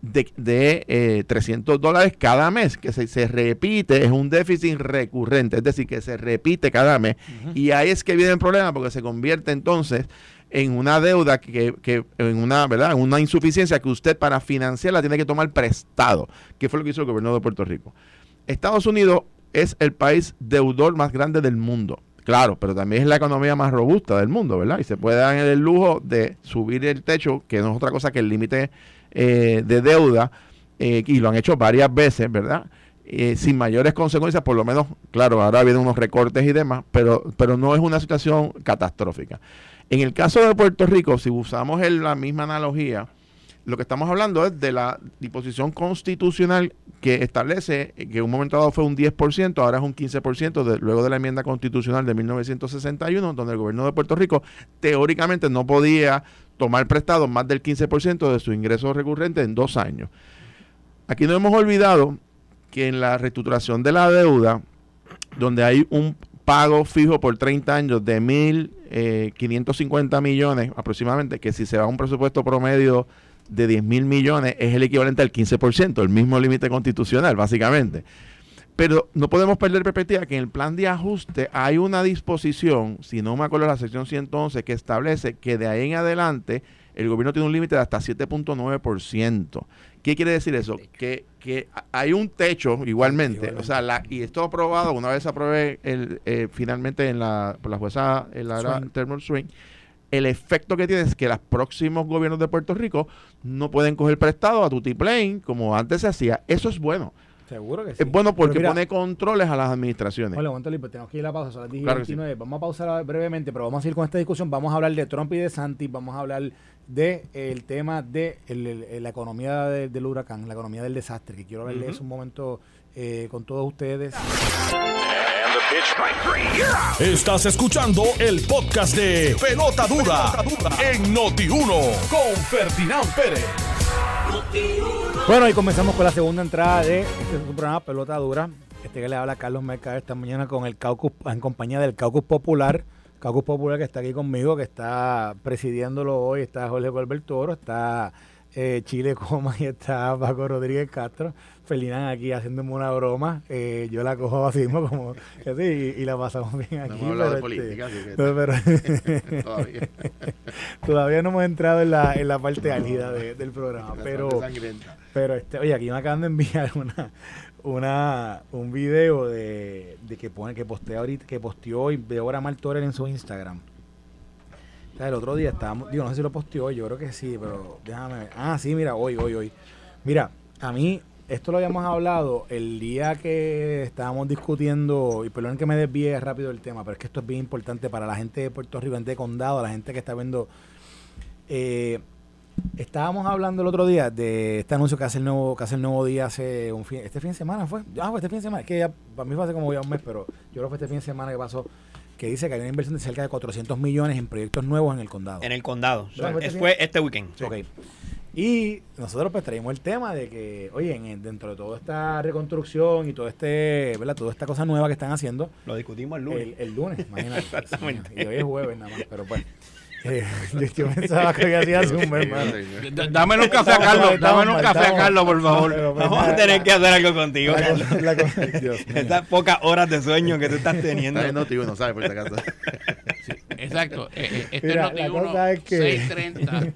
S5: de, 300 eh, dólares cada mes, que se, se, repite, es un déficit recurrente, es decir, que se repite cada mes. Y ahí es que viene el problema, porque se convierte entonces en una deuda que, que, en una verdad en una insuficiencia que usted para financiarla tiene que tomar prestado que fue lo que hizo el gobierno de Puerto Rico. Estados Unidos es el país deudor más grande del mundo. Claro pero también es la economía más robusta del mundo verdad y se puede dar el lujo de subir el techo que no es otra cosa que el límite eh, de deuda eh, y lo han hecho varias veces verdad eh, sin mayores consecuencias, por lo menos, claro, ahora vienen unos recortes y demás, pero, pero no es una situación catastrófica. En el caso de Puerto Rico, si usamos la misma analogía, lo que estamos hablando es de la disposición constitucional que establece que en un momento dado fue un 10%, ahora es un 15%, luego de la enmienda constitucional de 1961, donde el gobierno de Puerto Rico teóricamente no podía tomar prestado más del 15% de su ingreso recurrente en dos años. Aquí no hemos olvidado que en la reestructuración de la deuda, donde hay un pago fijo por 30 años de 1.550 eh, millones aproximadamente, que si se va a un presupuesto promedio de 10 mil millones es el equivalente al 15%, el mismo límite constitucional, básicamente. Pero no podemos perder perspectiva que en el plan de ajuste hay una disposición, si no me acuerdo la sección 111, que establece que de ahí en adelante el gobierno tiene un límite de hasta 7.9%. ¿Qué quiere decir eso? Que, que hay un techo igualmente, o sea, la, y esto aprobado, una vez aprobé el, eh, finalmente en la, por la jueza en la Thermal Swing, el efecto que tiene es que los próximos gobiernos de Puerto Rico no pueden coger prestado a Tutiplane como antes se hacía. Eso es bueno.
S2: Seguro que sí.
S5: Es bueno porque pone controles a las administraciones.
S2: Hola, tenemos que ir a la pausa, son las 10 Vamos a pausar brevemente, pero vamos a ir con esta discusión. Vamos a hablar de Trump y de Santi, vamos a hablar de el tema de la economía del huracán, la economía del desastre, que quiero verles un momento eh, con todos ustedes.
S1: Estás escuchando el podcast de Pelota Dura, en Noti1 con Ferdinand Pérez.
S2: Bueno, y comenzamos con la segunda entrada de este programa Pelota Dura. Este que le habla Carlos Mercader esta mañana con el caucus, en compañía del Caucus Popular Caucus Popular que está aquí conmigo, que está presidiéndolo hoy, está Jorge Colbert Toro, está eh, Chile Coma y está Paco Rodríguez Castro. Felinan aquí haciéndome una broma. Eh, yo la cojo así mismo como que y, la pasamos bien aquí.
S5: No hemos de política,
S2: todavía. todavía no hemos entrado en la, en la parte álgida del programa. Pero, pero este, oye, aquí me acaban de enviar [laughs] una, una un video de, de que pone que postea ahorita que posteó hoy Deborah Martorell en su Instagram. el otro día estábamos, digo, no sé si lo posteó hoy, yo creo que sí, pero déjame ver. Ah, sí, mira, hoy, hoy, hoy. Mira, a mí esto lo habíamos hablado el día que estábamos discutiendo, y perdón que me desvíe rápido el tema, pero es que esto es bien importante para la gente de Puerto Rico, gente de condado, la gente que está viendo. Eh, estábamos hablando el otro día de este anuncio que hace el nuevo, que hace el nuevo día hace un fin, este fin de semana fue. Ah, fue este fin de semana, es que ya, para mí fue hace como ya un mes, pero yo creo que fue este fin de semana que pasó, que dice que hay una inversión de cerca de 400 millones en proyectos nuevos en el condado.
S3: En el condado. Fue este weekend.
S2: Ok. Y nosotros pues traímos el tema de que, oye, en- dentro de toda esta reconstrucción y todo este, ¿verdad? Toda esta cosa nueva que están haciendo,
S3: Lo discutimos el lunes.
S2: el, el lunes, [laughs] imagínate.
S3: Exactamente.
S2: Y hoy es jueves nada más, pero pues. [laughs] eh, [laughs] yo, pensaba que había sido hace un mes, hermano.
S4: D- Dámelo un café a Carlos, dámelo un café a Carlos, por favor.
S3: Vamos a tener que hacer algo contigo. Estas pocas horas de sueño que tú estás teniendo.
S5: En Noti uno, ¿sabes? Por si acaso.
S4: Exacto. Este es
S2: la
S4: Noti
S2: cosa es que-
S4: 630.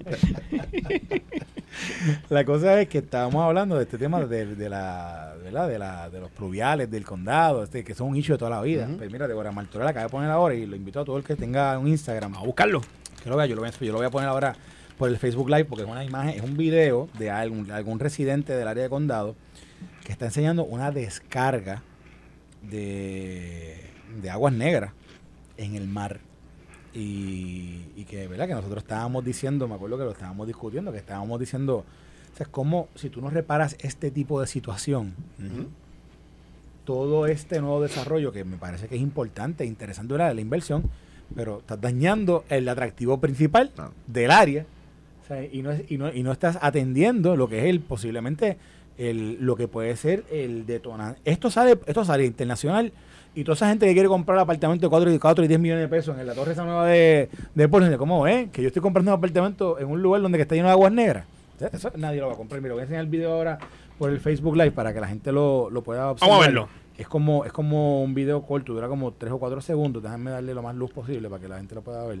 S4: [laughs]
S2: La cosa es que estábamos hablando de este tema de, de la, ¿verdad? De, la, de los pluviales del condado, este, que son un issue de toda la vida. Pues mira, Débora Martorell acaba de poner ahora y lo invito a todo el que tenga un Instagram
S3: a buscarlo.
S2: que lo vea, yo lo voy, a, yo lo voy a poner ahora por el Facebook Live porque es una imagen, es un video de algún, algún residente del área de condado que está enseñando una descarga de, de aguas negras en el mar. Y, y que, ¿verdad? Que nosotros estábamos diciendo, me acuerdo que lo estábamos discutiendo, que estábamos diciendo, o sea, es como si tú no reparas este tipo de situación, todo este nuevo desarrollo que me parece que es importante, interesante ¿verdad? la inversión, pero estás dañando el atractivo principal
S5: Claro.
S2: del área o sea, y, no, es- y, no, y no estás atendiendo lo que es el posiblemente el, lo que puede ser el detonante. Esto sale, esto sale internacional y toda esa gente que quiere comprar apartamento de 4 y, 4 y 10 millones de pesos en la torre esa nueva de, de Portland, ¿cómo es? Que yo estoy comprando un apartamento en un lugar donde que está lleno de aguas negras. Eso nadie lo va a comprar. Mira, voy a enseñar el video ahora por el Facebook Live para que la gente lo, lo pueda observar.
S3: Vamos a verlo.
S2: Es como, es como un video corto, dura como 3 o 4 segundos. Déjame darle lo más luz posible para que la gente lo pueda ver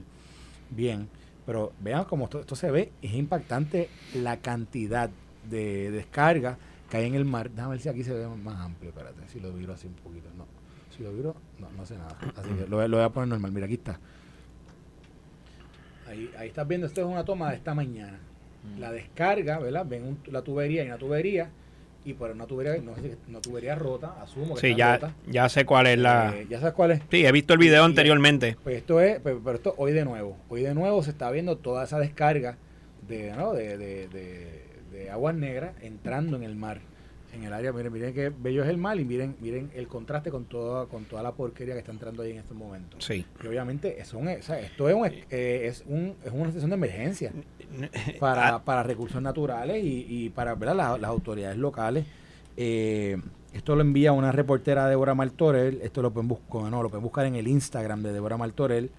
S2: bien. Pero vean cómo esto, esto se ve. Es impactante la cantidad de descarga que hay en el mar. Déjame ver si aquí se ve más amplio. Espérate, si lo viro así un poquito. No, si lo viro, no, no hace nada. Así que lo, voy- lo voy a poner normal. Mira, aquí está. Ahí, ahí estás viendo, esto es una toma de esta mañana. La descarga, ¿verdad? Ven un- la tubería y una tubería. Y por una tubería, no sé una tubería rota, asumo que
S3: Sí,
S2: está
S3: ya,
S2: rota.
S3: ya sé cuál es la.
S2: Eh, ¿Ya sabes cuál es?
S3: Sí, he visto el video
S2: Y-
S3: anteriormente.
S2: Pues esto es, pero, pero esto hoy de nuevo. Hoy de nuevo se está viendo toda esa descarga de, ¿no? de, de, de- de aguas negras entrando en el mar, en el área. Miren, miren qué bello es el mar y miren, miren el contraste con toda, con toda la porquería que está entrando ahí en estos momentos.
S3: Sí.
S2: Y obviamente es un, o sea, esto es, un, eh, es, un, es una situación de emergencia para,
S3: Ah,
S2: para recursos naturales y, y para ¿verdad? Las, las autoridades locales. Eh, esto lo envía una reportera Débora Martorell, esto lo pueden buscar, no, lo pueden buscar en el Instagram de Débora Martorell.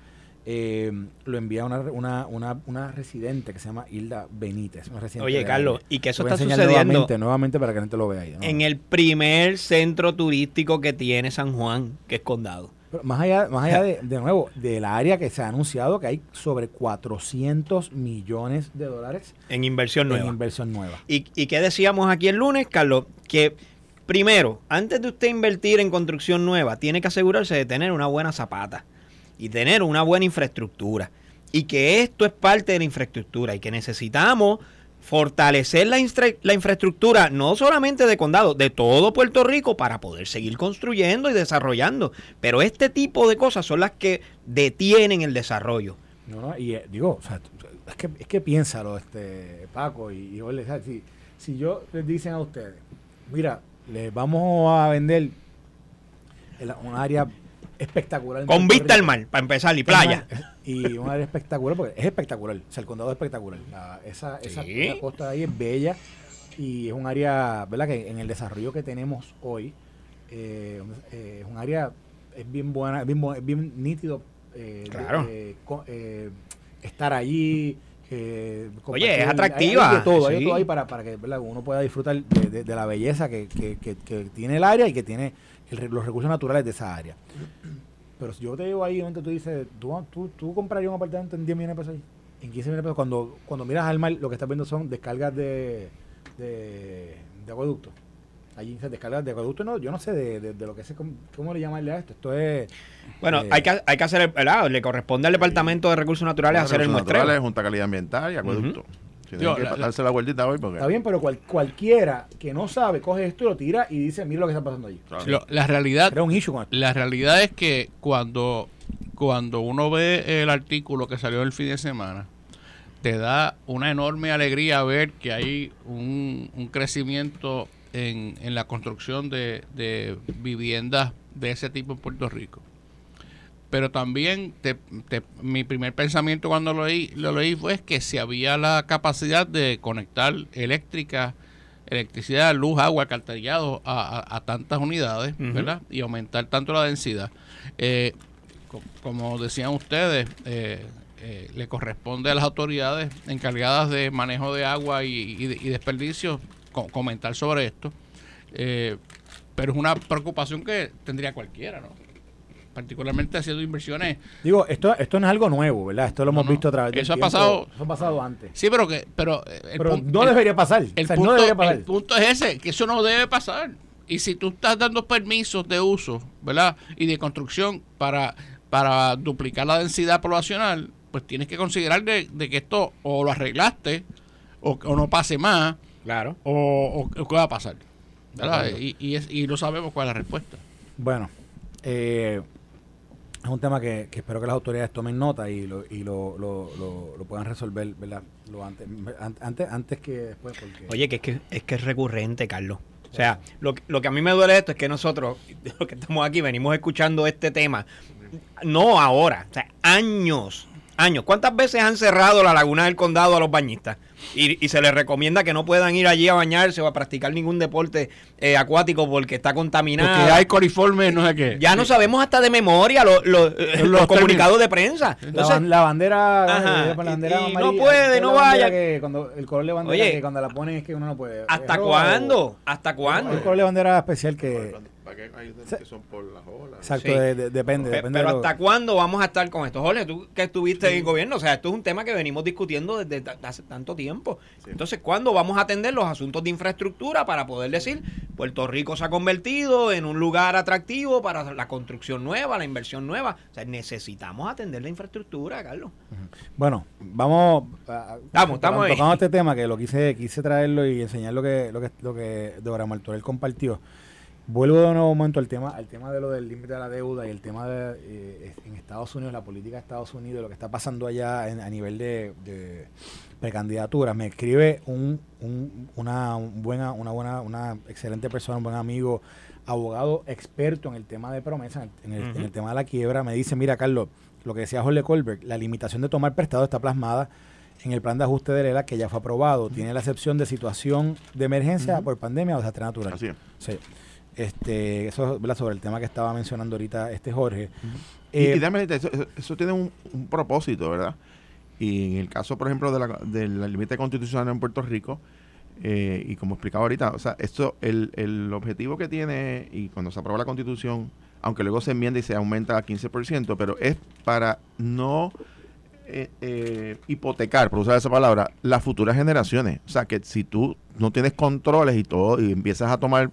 S2: Eh, lo envía una, una, una, una residente que se llama Hilda Benítez. Una residente
S3: Oye, Carlos, y que eso
S2: voy
S3: está sucediendo
S2: Nuevamente, nuevamente para que la gente lo vea ahí. ¿no?
S3: en el primer centro turístico que tiene San Juan, que es Condado.
S2: Pero más allá, más allá de, de nuevo, del área que se ha anunciado que hay sobre 400 millones de dólares
S3: En inversión
S2: en
S3: nueva.
S2: inversión nueva.
S3: ¿Y, ¿Y qué decíamos aquí el lunes, Carlos? Que primero, antes de usted invertir en construcción nueva, tiene que asegurarse de tener una buena zapata y tener una buena infraestructura. Y que esto es parte de la infraestructura y que necesitamos fortalecer la, instra- la infraestructura, no solamente de condado, de todo Puerto Rico para poder seguir construyendo y desarrollando. Pero este tipo de cosas son las que detienen el desarrollo.
S2: No, no, y eh, digo, o sea, es que, es que piénsalo, este, Paco y, y si, si yo les dicen a ustedes, mira, les vamos a vender un área espectacular.
S3: Con vista al mar, para empezar, y playa.
S2: Y un área espectacular, porque es espectacular, o sea, el condado es espectacular. La- esa, esa,
S3: Sí.
S2: costa de ahí es bella y es un área, ¿verdad? Que en el desarrollo que tenemos hoy, eh, eh, es un área, es bien buena, es bien, bu- es bien nítido. eh,
S3: Claro.
S2: estar allí. eh, compartir-
S3: es atractiva,
S2: Hay, de todo, hay de
S3: sí.
S2: todo ahí para, para que ¿verdad? uno pueda disfrutar de, de- de la belleza que, que- que- que tiene el área y que tiene el re- los recursos naturales de esa área. Pero si yo te digo ahí, donde tú dices, ¿tú, tú, tú comprarías un apartamento en 10 millones de pesos ahí? En 15 millones de pesos. Cuando, cuando miras al mar, lo que estás viendo son descargas de, de, de acueducto. Allí se descargas de acueducto, no, yo no sé de, de- de lo que sé, cómo, cómo le llamarle a esto. Esto es...
S3: Bueno,
S2: Eh,
S3: hay, que, hay que hacer el, ¿verdad? Le corresponde al Departamento de Recursos Naturales hacer el
S5: Recursos
S3: muestreo.
S5: naturales, Junta de Calidad Ambiental y acueducto. Tienen que darse la vueltita hoy porque...
S2: Está bien, pero cual- cualquiera que no sabe coge esto y lo tira y dice, mira lo que está pasando allí.
S5: Claro.
S4: Lo- la realidad
S2: Era un issue con esto.
S4: La realidad es que cuando, cuando uno ve el artículo que salió el fin de semana, te da una enorme alegría ver que hay un, un crecimiento en, en la construcción de, de viviendas de ese tipo en Puerto Rico. Pero también te- te- mi primer pensamiento cuando lo leí, lo leí fue que si había la capacidad de conectar eléctrica, electricidad, luz, agua, alcantarillado a, a- a tantas unidades. ¿verdad? Y aumentar tanto la densidad. Eh, co- como decían ustedes, eh, eh, le corresponde a las autoridades encargadas de manejo de agua y, y de- y desperdicios co- comentar sobre esto. Pero es una preocupación que tendría cualquiera, ¿no? Particularmente haciendo inversiones.
S2: Digo, esto, esto no es algo nuevo, ¿verdad? Esto lo hemos
S4: no.
S2: visto a través del
S4: Eso ha pasado-
S2: Eso ha pasado antes.
S4: Sí, pero que pero, eh, el
S2: Pero no
S4: el-
S2: debería pasar.
S4: El,
S2: O sea,
S4: punto,
S2: no debería pasar.
S4: el punto es ese, que eso no debe pasar. Y si tú estás dando permisos de uso, ¿verdad? Y de construcción para, para duplicar la densidad poblacional, pues tienes que considerar de, de que esto o lo arreglaste o, o no pase más
S3: Claro.
S4: o, o- o qué va a pasar. ¿verdad? Y, y, es- y no sabemos cuál es la respuesta.
S2: Bueno, eh, es un tema que, que espero que las autoridades tomen nota y lo, y lo, lo, lo- lo puedan resolver, ¿verdad? Lo antes, an- antes, antes que después. Porque,
S3: Oye, que es que es que es recurrente, Carlos. O sea, lo, lo que a mí me duele esto es que nosotros, [laughs] los que estamos aquí, venimos escuchando este tema, no ahora, o sea, años, años. ¿Cuántas veces han cerrado la laguna del condado a los bañistas? Y, y se les recomienda que no puedan ir allí a bañarse o a practicar ningún deporte eh, acuático porque está contaminado.
S4: Porque hay coliformes, no sé qué.
S3: Ya no sabemos hasta de memoria los, los, eh,
S4: Los
S3: los comunicados de prensa. Entonces,
S2: la bandera,
S3: Ajá,
S2: con la
S3: y-
S2: bandera
S3: y no
S2: amarilla,
S3: puede,
S2: ¿cuál es
S3: no vaya?
S2: que cuando, el color de bandera
S3: Oye,
S2: que cuando la ponen es que uno no puede.
S3: ¿hasta
S2: ¿Es roja
S3: cuándo? ¿Hasta cuándo?
S2: Un color de bandera especial que.
S5: ¿Para qué hay que son por las olas?
S2: Exacto,
S3: Sí.
S2: de- de- depende.
S3: Pe-
S2: depende
S3: Pero
S2: de lo-
S3: ¿hasta cuándo vamos a estar con esto? Jorge, tú que estuviste en el gobierno, o sea, esto es un tema que venimos discutiendo desde hace tanto tiempo.
S5: Sí.
S3: Entonces, ¿cuándo vamos a atender los asuntos de infraestructura para poder decir, Puerto Rico se ha convertido en un lugar atractivo para la construcción nueva, la inversión nueva? O sea, necesitamos atender la infraestructura, Carlos.
S2: Bueno, vamos. a- a-
S3: Estamos, estamos ahí.
S2: tocando este tema que lo quise quise traerlo y enseñar lo que lo que lo que Dora Martorell compartió. Vuelvo de nuevo un momento al tema al tema de lo del límite de la deuda y el tema de eh, en Estados Unidos, la política de Estados Unidos, lo que está pasando allá en- a nivel de, de precandidaturas. Me escribe un, un- una un buena una buena una excelente persona, un buen amigo, abogado experto en el tema de promesa, en el, en tema de la quiebra. Me dice, mira Carlos, lo que decía Jorge Colbert, la limitación de tomar prestado está plasmada en el plan de ajuste de ELA que ya fue aprobado. Tiene la excepción de situación de emergencia por pandemia o desastre natural.
S5: Así es.
S2: Sí. Este, eso ¿verdad? sobre el tema que estaba mencionando ahorita este Jorge.
S5: Y-
S2: Eh,
S5: y decirte, eso, eso- eso tiene un, un propósito, ¿verdad? Y en el caso, por ejemplo, de la- del límite constitucional en Puerto Rico, eh, y como explicaba ahorita, o sea, esto, el, el objetivo que tiene, y cuando se aprueba la constitución, aunque luego se enmienda y se aumenta a 15%, pero es para no eh, eh, hipotecar, por usar esa palabra, las futuras generaciones. O sea, que si tú no tienes controles y todo, y empiezas a tomar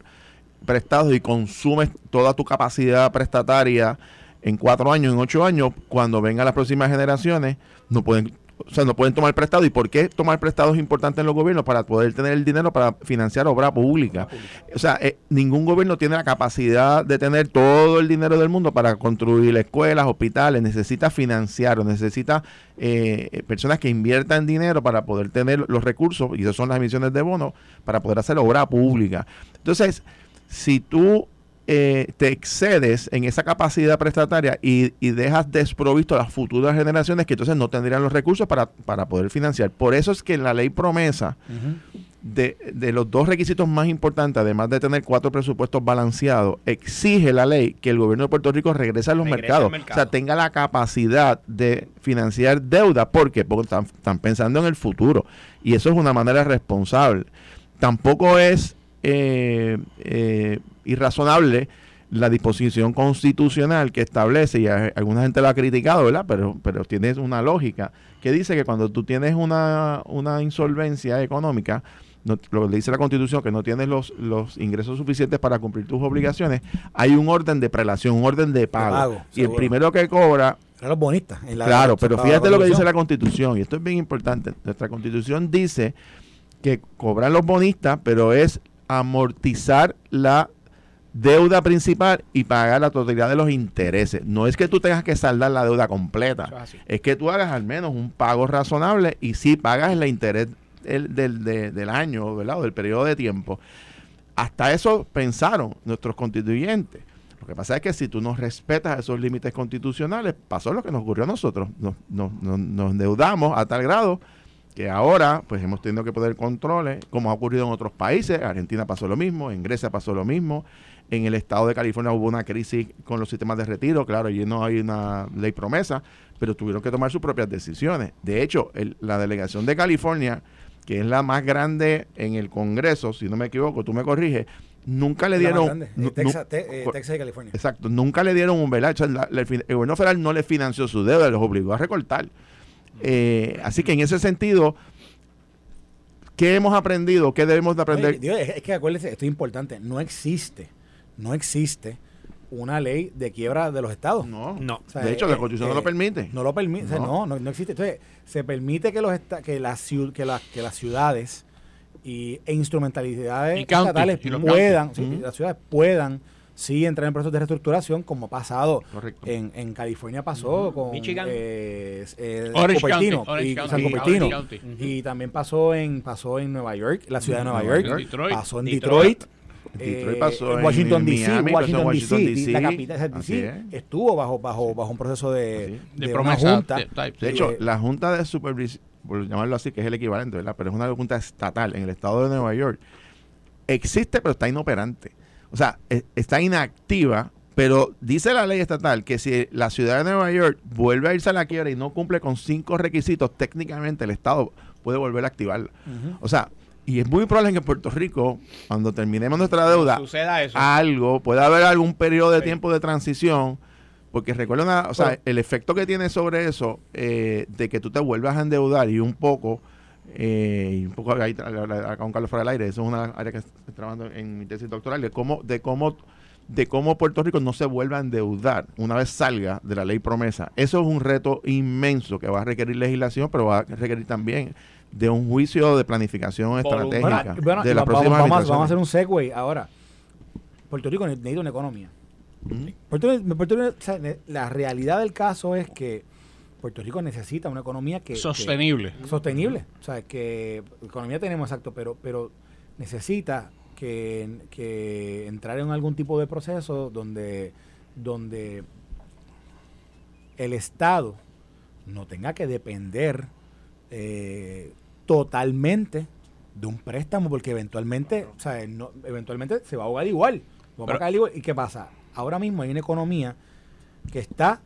S5: prestados y consumes toda tu capacidad prestataria en cuatro años, en ocho años, cuando vengan las próximas generaciones, no pueden, o sea, no pueden tomar prestado. ¿Y por qué tomar prestado es importante en los gobiernos? Para poder tener el dinero para financiar obra pública. O sea, eh, ningún gobierno tiene la capacidad de tener todo el dinero del mundo para construir escuelas, hospitales, necesita financiar o necesita eh, personas que inviertan dinero para poder tener los recursos, y esas son las emisiones de bonos, para poder hacer obra pública. Entonces, si tú eh, te excedes en esa capacidad prestataria y, y dejas desprovisto a las futuras generaciones que entonces no tendrían los recursos para, para poder financiar. Por eso es que en la ley promesa, de, de los dos requisitos más importantes, además de tener cuatro presupuestos balanceados, exige la ley que el gobierno de Puerto Rico regrese a los
S3: Regrese
S5: mercados.
S3: mercado.
S5: O sea, tenga la capacidad de financiar deuda. ¿Por qué? Porque están, están pensando en el futuro. Y eso es una manera responsable. Tampoco es eh, eh, irrazonable la disposición constitucional que establece, y a- alguna gente lo ha criticado, ¿verdad? Pero, pero tiene una lógica, que dice que cuando tú tienes una, una insolvencia económica, no- lo que dice la constitución, que no tienes los, los ingresos suficientes para cumplir tus obligaciones, hay un orden de prelación, un orden de pago.
S2: pago,
S5: y el primero que cobra
S2: Eran los bonistas. en la-
S5: Claro, pero
S2: la
S5: fíjate lo que dice la Constitución, y esto es bien importante. Nuestra Constitución dice que cobran los bonistas, pero es amortizar la deuda principal y pagar la totalidad de los intereses. No es que tú tengas que saldar la deuda completa,
S2: es
S5: que tú hagas al menos un pago razonable y sí pagas el interés el- del, de- del año, ¿verdad? O del periodo de tiempo. Hasta eso pensaron nuestros constituyentes. Lo que pasa es que si tú no respetas esos límites constitucionales, pasó lo que nos ocurrió a nosotros. Nos, nos- nos- nos endeudamos a tal grado que ahora pues hemos tenido que poner controles, como ha ocurrido en otros países. Argentina pasó lo mismo, en Grecia pasó lo mismo. En el estado de California hubo una crisis con los sistemas de retiro. Claro, allí no hay una ley promesa, pero tuvieron que tomar sus propias decisiones. De hecho, el- la delegación de California, que es la más grande en el Congreso, si no me equivoco, tú me corriges, nunca le dieron...
S2: eh,
S5: nu-
S2: Texas, te- eh, Texas y California.
S5: Exacto, nunca le dieron un velacho. el gobierno federal no le financió su deuda, los obligó a recortar. Eh, así que en ese sentido, ¿qué hemos aprendido? ¿Qué debemos de aprender?
S2: Oye, es, que acuérdense, esto es importante, no existe, no existe una ley de quiebra de los estados.
S5: no,
S3: No.
S2: O sea,
S5: de hecho,
S2: eh,
S5: la Constitución no
S2: eh,
S5: lo permite.
S2: No lo permite, o sea,
S5: No.
S2: no, no, existe. Entonces, se permite que los que las que las que las ciudades y, e instrumentalidades
S4: Y county,
S2: estatales
S4: y
S2: puedan, las ciudades puedan sí entrar en procesos de reestructuración, como ha pasado
S5: Correcto.
S2: en, en California pasó con
S3: Michigan.
S2: eh, eh, Cupertino
S4: County,
S2: y
S4: County,
S2: San Cupertino.
S4: County.
S2: Y también pasó en pasó en Nueva York, la ciudad de Nueva
S5: Nueva
S2: York,
S5: York.
S4: Detroit.
S2: pasó en
S3: Detroit.
S2: Detroit.
S5: Detroit
S2: eh,
S5: pasó
S2: en
S5: en
S2: Washington DC, Washington,
S5: Washington
S2: DC,
S5: DC.
S2: la capital de DC,
S5: es.
S2: estuvo bajo bajo bajo un proceso de.
S4: De,
S2: de
S4: promesa.
S2: una junta.
S4: de-
S5: hecho,
S2: eh,
S5: la Junta de Supervisión, por llamarlo así, que es el equivalente, ¿verdad? Pero es una junta estatal en el estado de Nueva York. Existe, pero está inoperante. O sea, e- está inactiva, pero dice la ley estatal que si la ciudad de Nueva York vuelve a irse a la quiebra y no cumple con cinco requisitos, técnicamente el Estado puede volver a activarla. O sea, y es muy probable que en Puerto Rico, cuando terminemos nuestra deuda,
S3: Suceda eso.
S5: algo, puede haber algún periodo de tiempo de transición, porque recuerda, o sea,
S2: Bueno.
S5: el efecto que tiene sobre eso, eh, de que tú te vuelvas a endeudar y un poco, eh, y un poco ahí con Carlos fuera del aire, eso es una área que estoy trabajando en mi tesis doctoral, de cómo, de cómo, de cómo Puerto Rico no se vuelva a endeudar una vez salga de la ley promesa. Eso es un reto inmenso que va a requerir legislación, pero va a requerir también de un juicio de planificación estratégica
S2: Bueno, bueno,
S5: de la
S2: va-
S5: próxima
S2: vamos, vamos, a- vamos hacer un segue ahora. Puerto Rico ne- necesita una economía.
S5: Ujú.
S2: Puerto Rico- Puerto Rico- o sea, ne- la realidad del caso es que Puerto Rico necesita una economía que, que-
S4: Sostenible.
S2: sostenible. O sea, que economía tenemos exacto, pero, pero necesita que, que entrar en algún tipo de proceso donde, donde el Estado no tenga que depender eh, totalmente de un préstamo, porque eventualmente, o sea, no- eventualmente se va a ahogar igual. Va a
S4: Pero-
S2: igual. ¿Y qué pasa? Ahora mismo hay una economía que está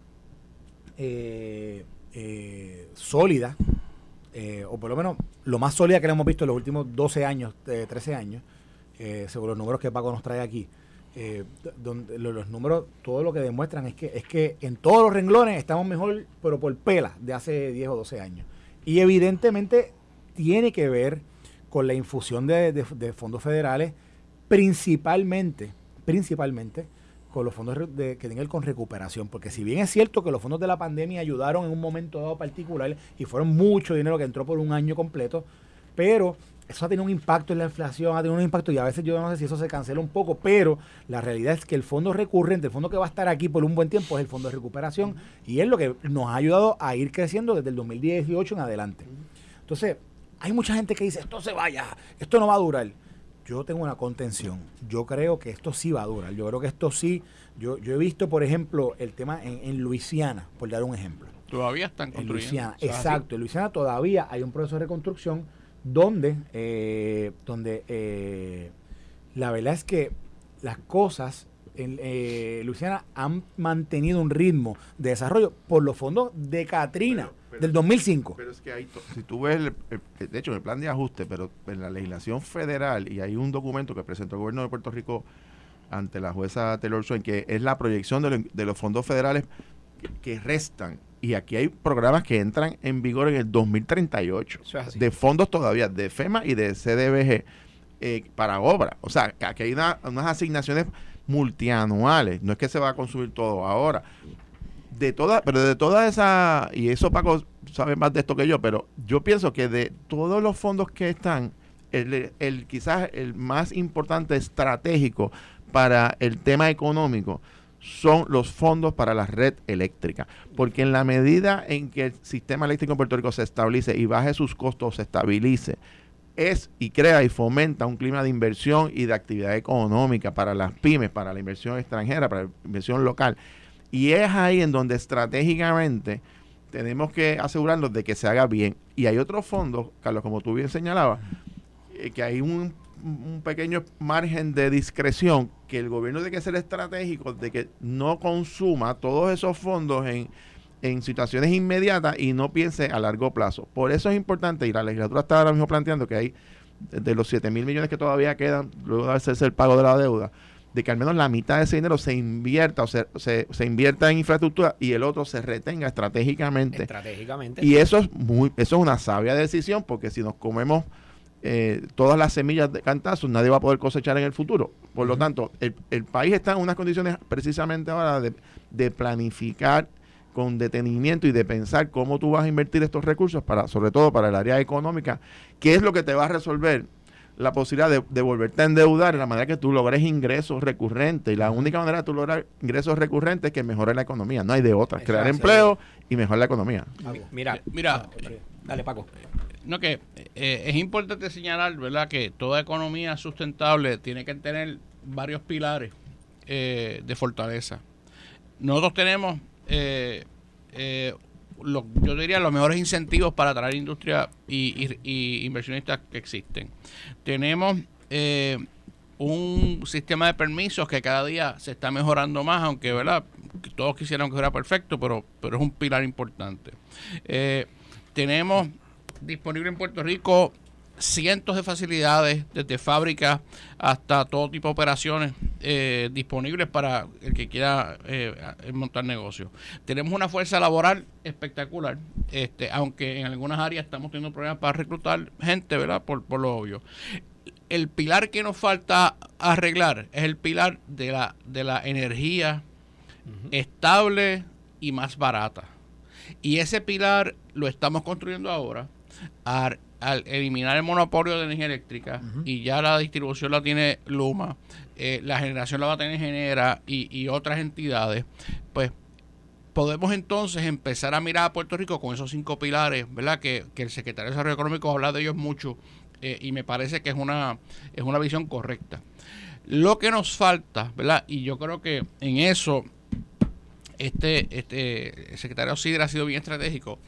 S2: eh, eh, sólida, eh, o por lo menos lo más sólida que le hemos visto en los últimos 12 años, eh, 13 años, según los números que Paco nos trae aquí. donde lo- los números, todo lo que demuestran es que, es que en todos los renglones estamos mejor, pero por pela, de hace 10 o 12 años. Y evidentemente tiene que ver con la infusión de- de fondos federales, principalmente, principalmente con los fondos de- que ver con recuperación, porque si bien es cierto que los fondos de la pandemia ayudaron en un momento dado particular y fueron mucho dinero que entró por un año completo, pero eso ha tenido un impacto en la inflación, ha tenido un impacto y a veces yo no sé si eso se cancela un poco, pero la realidad es que el fondo recurrente, el fondo que va a estar aquí por un buen tiempo es el fondo de recuperación y es lo que nos ha ayudado a ir creciendo desde el 2018 en adelante. Entonces, hay mucha gente que dice, esto se vaya, esto no va a durar. Yo tengo una contención. Yo creo que esto sí va a durar. Yo creo que esto sí. Yo, yo he visto, por ejemplo, el tema en, en Luisiana, por dar un ejemplo.
S4: Todavía están
S2: En
S4: construyendo.
S2: Luisiana,
S4: es así.
S2: exacto. En Luisiana todavía hay un proceso de reconstrucción donde, eh, donde eh, la verdad es que las cosas en eh, Luisiana han mantenido un ritmo de desarrollo por los fondos de Katrina
S5: Pero- pero-
S2: del 2005.
S5: Pero es que hay, si tú ves, el- el- de hecho, el plan de ajuste, pero en la legislación federal, y hay un documento que presentó el gobierno de Puerto Rico ante la jueza Taylor Swain, que es la proyección de, lo- de los fondos federales que, que restan. Y aquí hay programas que entran en vigor en el 2038,
S3: Eso es así.
S5: de fondos todavía, de FEMA y de CDBG, eh, para obra. O sea, que aquí hay una- unas asignaciones multianuales, no es que se va a consumir todo ahora. De toda, pero de toda esa, y eso Paco sabe más de esto que yo, pero yo pienso que de todos los fondos que están, el, quizás el más importante estratégico para el tema económico son los fondos para la red eléctrica. Porque en la medida en que el sistema eléctrico en Puerto Rico se establece y baje sus costos, se estabilice, es y crea y fomenta un clima de inversión y de actividad económica para las pymes, para la inversión extranjera, para la inversión local. Y es ahí en donde estratégicamente tenemos que asegurarnos de que se haga bien. Y hay otros fondos, Carlos, como tú bien señalabas, eh, que hay un, un pequeño margen de discreción que el gobierno tiene que ser estratégico de que no consuma todos esos fondos en, en situaciones inmediatas y no piense a largo plazo. Por eso es importante, y la legislatura está ahora mismo planteando que hay de los 7 mil millones que todavía quedan, luego de hacerse el pago de la deuda, de que al menos la mitad de ese dinero se invierta o se, se, se invierta en infraestructura y el otro se retenga estratégicamente.
S3: Estratégicamente.
S5: Y eso es muy, eso es una sabia decisión, porque si nos comemos eh, todas las semillas de cantazos, nadie va a poder cosechar en el futuro. Por lo tanto, el, el país está en unas condiciones precisamente ahora de, de planificar con detenimiento y de pensar cómo tú vas a invertir estos recursos para, sobre todo para el área económica, qué es lo que te va a resolver la posibilidad de, de volverte a endeudar de la manera que tú logres ingresos recurrentes. Y la única manera de tú lograr ingresos recurrentes es que mejore la economía. No hay de otra. Crear
S3: Exacto.
S5: empleo y mejorar la economía.
S3: Mira,
S4: Mira,
S3: dale Paco.
S4: no que eh, es importante señalar, ¿verdad?, que toda economía sustentable tiene que tener varios pilares eh, de fortaleza. Nosotros tenemos, eh, eh, lo- yo diría, los mejores incentivos para atraer industria y, inversionistas que existen. Tenemos eh, un sistema de permisos que cada día se está mejorando más, aunque, ¿verdad?, todos quisieran que fuera perfecto, pero, pero es un pilar importante. Eh, tenemos disponible en Puerto Rico cientos de facilidades, desde fábricas hasta todo tipo de operaciones eh, disponibles para el que quiera eh, montar negocios. Tenemos una fuerza laboral espectacular, este, aunque en algunas áreas estamos teniendo problemas para reclutar gente, ¿verdad? Por, por lo obvio. El pilar que nos falta arreglar es el pilar de la, de la energía estable y más barata. Y ese pilar lo estamos construyendo ahora al eliminar el monopolio de energía eléctrica y ya la distribución la tiene Luma, eh, la generación la va a tener Genera y, y otras entidades, pues podemos entonces empezar a mirar a Puerto Rico con esos cinco pilares, ¿verdad? Que, que el secretario de Desarrollo Económico habla de ellos mucho eh, y me parece que es una, es una visión correcta. Lo que nos falta, ¿verdad? Y yo creo que en eso este, este el secretario Sidra ha sido bien estratégico.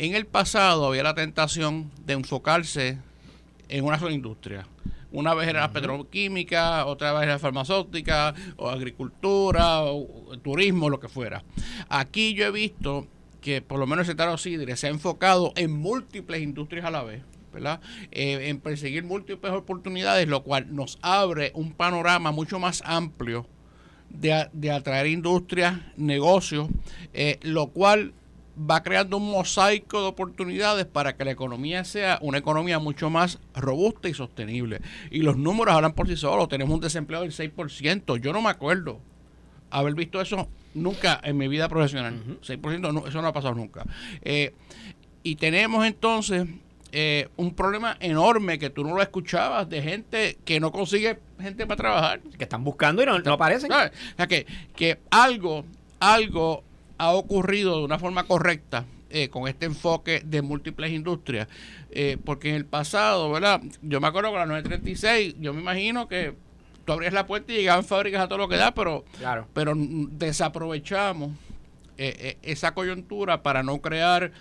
S4: En el pasado había la tentación de enfocarse en una sola industria. Una vez era la petroquímica, otra vez era la farmacéutica, o agricultura, o, turismo, lo que fuera. Aquí yo he visto que por lo menos el secretario Sidre se ha enfocado en múltiples industrias a la vez. ¿verdad? Eh, en perseguir múltiples oportunidades, lo cual nos abre un panorama mucho más amplio de atraer industrias, negocios, eh, lo cual va creando un mosaico de oportunidades para que la economía sea una economía mucho más robusta y sostenible. Y los números hablan por sí solos. Tenemos un desempleo del 6%. Yo no me acuerdo haber visto eso nunca en mi vida profesional. 6% no, eso no ha pasado nunca. Eh, y tenemos entonces eh, un problema enorme que tú no lo escuchabas de gente que no consigue gente para trabajar.
S3: Que están buscando y no, no aparecen.
S4: ¿Sabes? O sea, que, que algo, algo ha ocurrido de una forma correcta eh, con este enfoque de múltiples industrias. Eh, porque en el pasado, ¿verdad? Yo me acuerdo con la 936, yo me imagino que tú abrías la puerta y llegaban fábricas a todo lo que da, pero,
S3: Claro.
S4: pero desaprovechamos eh, esa coyuntura para no crear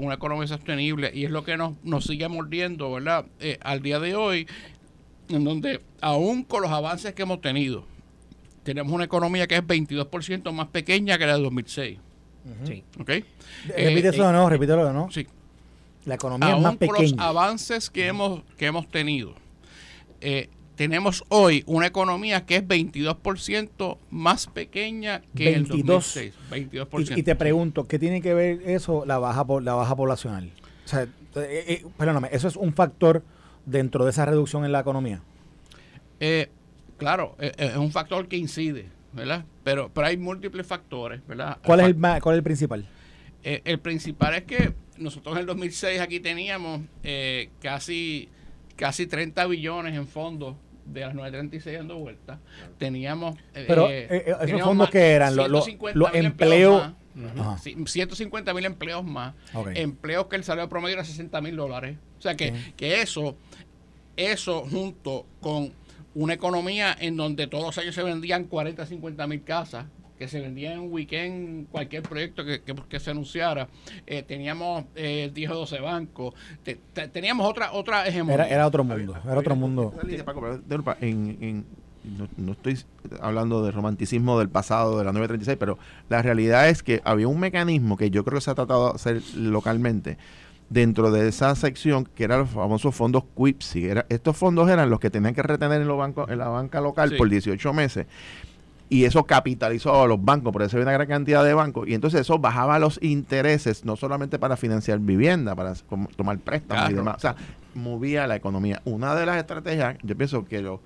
S4: una economía sostenible y es lo que nos, nos sigue mordiendo, ¿verdad? Al día de hoy, en donde aún con los avances que hemos tenido, tenemos una economía que es 22% más pequeña que la de 2006.
S3: Sí.
S4: ¿Ok?
S2: Repite
S4: Eh,
S2: eso de nuevo, repítelo de nuevo.
S4: Sí.
S2: La economía es
S4: Aún
S2: más
S4: con los
S2: pequeña.
S4: avances que hemos, que hemos tenido, eh, tenemos hoy una economía que es 22% más pequeña que
S2: 22.
S4: el 2006. 22%.
S2: Y, y te pregunto, ¿qué tiene que ver eso, la baja, la baja poblacional? O sea, eh, eh, perdóname, ¿eso es un factor dentro de esa reducción en la economía?
S4: Eh, claro, eh, eh, es un factor que incide. ¿verdad? Pero, pero hay múltiples factores, ¿verdad?
S2: ¿Cuál es el, ma- cuál es el principal?
S4: Eh, el principal es que nosotros en el 2006 aquí teníamos eh, casi, casi 30 billones en fondos de las 936 dando vueltas. Teníamos... eh,
S2: Pero,
S4: eh,
S2: eh, esos
S4: teníamos
S2: fondos
S4: más-
S2: que eran, Lo- lo-
S4: 150
S2: los
S4: mil
S2: empleos-
S4: más.
S2: Ajá.
S4: Sí, 150 mil empleos más. Empleos que el salario promedio era 60 mil dólares. O sea que, que eso, eso junto con una economía en donde todos los años se vendían 40, 50 mil casas, que se vendían en un weekend cualquier proyecto que, que- que se anunciara. Eh, teníamos eh, 10 o 12 bancos. Te- te- teníamos otra, otra hegemonía.
S2: Era, era otro mundo, era otro mundo.
S5: Esa línea, Paco, en- en- no, no estoy hablando del romanticismo del pasado de la 936, pero la realidad es que había un mecanismo que yo creo que se ha tratado de hacer localmente dentro de esa sección que eran los famosos fondos QIPSI. Era, estos fondos eran los que tenían que retener en, los bancos, en la banca local
S4: Sí.
S5: por 18 meses. Y eso capitalizó a los bancos, por eso había una gran cantidad de bancos. Y entonces eso bajaba los intereses, no solamente para financiar vivienda, para como tomar préstamos y demás. O sea, movía la economía. Una de las estrategias, yo pienso que lo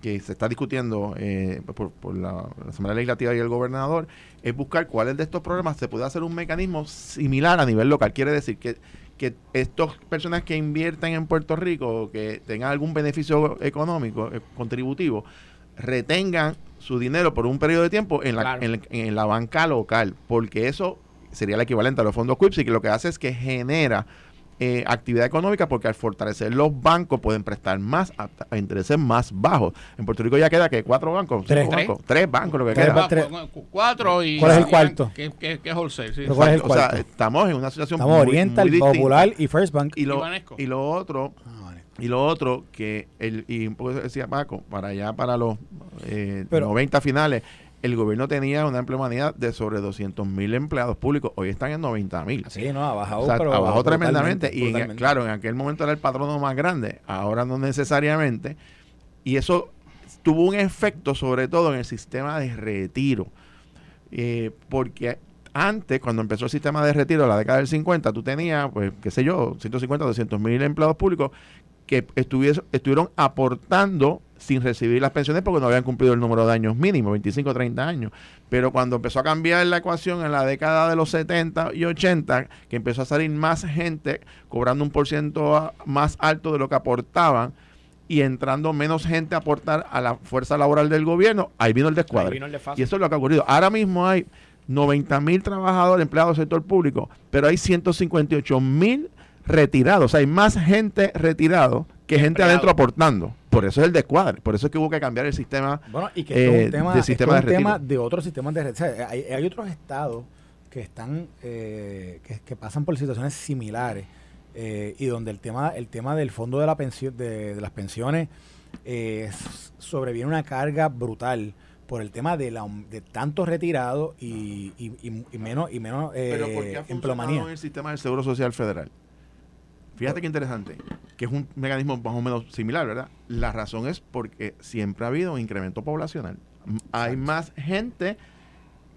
S5: que se está discutiendo eh, por, por la, la Asamblea Legislativa y el gobernador es buscar cuáles de estos problemas se puede hacer un mecanismo similar a nivel local. Quiere decir que, que estas personas que inviertan en Puerto Rico o que tengan algún beneficio económico, eh, contributivo, retengan su dinero por un periodo de tiempo en la,
S4: Claro.
S5: en, la- en la banca local, porque eso sería el equivalente a los fondos QIPSI, que lo que hace es que genera eh, actividad económica porque al fortalecer los bancos pueden prestar más a, a intereses más bajos. En Puerto Rico ya queda que cuatro bancos,
S2: Tres.
S5: bancos, tres bancos lo que
S2: Tres
S5: queda.
S2: ba- tres.
S4: Cu- cu- Cuatro y...
S2: ¿Cuál es el cuarto?
S4: Que, que, que es wholesale, sí.
S2: ¿cuál es el
S5: o sea,
S2: cuarto?
S5: estamos en una situación
S2: Estamos
S5: muy-
S2: Oriental,
S5: muy.
S2: Popular y First Bank.
S5: y lo,
S4: Banesco.
S5: y lo otro
S2: Ah,
S5: y lo otro que el y un poco decía Paco para allá para los eh,
S2: Pero-
S5: 90 finales el gobierno tenía una empleomanía de sobre 200 mil empleados públicos hoy están en 90 mil
S2: Sí, no, ha bajado,
S5: o sea,
S2: pero
S5: abajo
S2: brutalmente,
S5: tremendamente. Y en- claro, en aquel momento era el patrono más grande, ahora no necesariamente. Y eso tuvo un efecto sobre todo en el sistema de retiro. Eh, porque antes, cuando empezó el sistema de retiro, en la década del 50, tú tenías, pues, qué sé yo, 150, 200 mil empleados públicos que estuvieron aportando sin recibir las pensiones porque no habían cumplido el número de años mínimo, 25 30 años. Pero cuando empezó a cambiar la ecuación en la década de los 70 y 80, que empezó a salir más gente cobrando un por ciento más alto de lo que aportaban y entrando menos gente a aportar a la fuerza laboral del gobierno, ahí vino el descuadre.
S3: Vino el.
S5: Y eso es lo que ha ocurrido. Ahora mismo hay 90 mil trabajadores empleados del sector público, pero hay 158 mil retirados. O sea, hay más gente retirado que gente
S3: Empleado.
S5: adentro aportando. Por eso es el descuadre. Por eso es que hubo que cambiar el sistema.
S2: Bueno, y que esto es
S5: eh,
S2: un tema,
S5: de sistema
S2: es un
S5: de
S2: tema de otros sistemas de retiro. O sea, hay, hay otros estados que están eh, que, que pasan por situaciones similares eh, y donde el tema el tema del fondo de la pensión de, de las pensiones eh, sobreviene una carga brutal por el tema de la de tantos retirados y, y, y- y menos y menos eh,
S5: Pero ¿por qué ha en el sistema del Seguro Social Federal? Fíjate qué interesante, que es un mecanismo más o menos similar, ¿verdad? La razón es porque siempre ha habido un incremento poblacional. Hay más gente,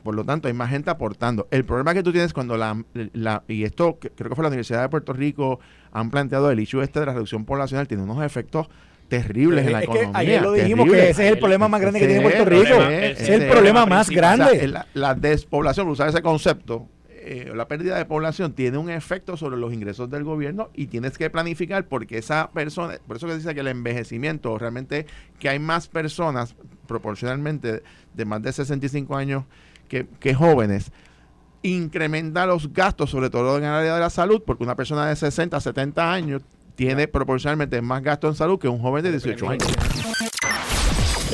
S5: por lo tanto, hay más gente aportando. El problema que tú tienes cuando la, la- y esto creo que fue la Universidad de Puerto Rico, han planteado el issue este de la reducción poblacional, tiene unos efectos terribles en la
S2: es que
S5: economía.
S2: ayer lo dijimos
S5: terribles.
S2: que ese es el problema más grande que tiene Puerto Rico. Ese es el problema más grande.
S5: O sea, la, la despoblación, usar ese concepto, eh, la pérdida de población tiene un efecto sobre los ingresos del gobierno y tienes que planificar porque esa persona, por eso que dice que el envejecimiento, realmente que hay más personas proporcionalmente de más de 65 años que, que jóvenes, incrementa los gastos, sobre todo en el área de la salud, porque una persona de 60, 70 años tiene proporcionalmente más gasto en salud que un joven de 18 años.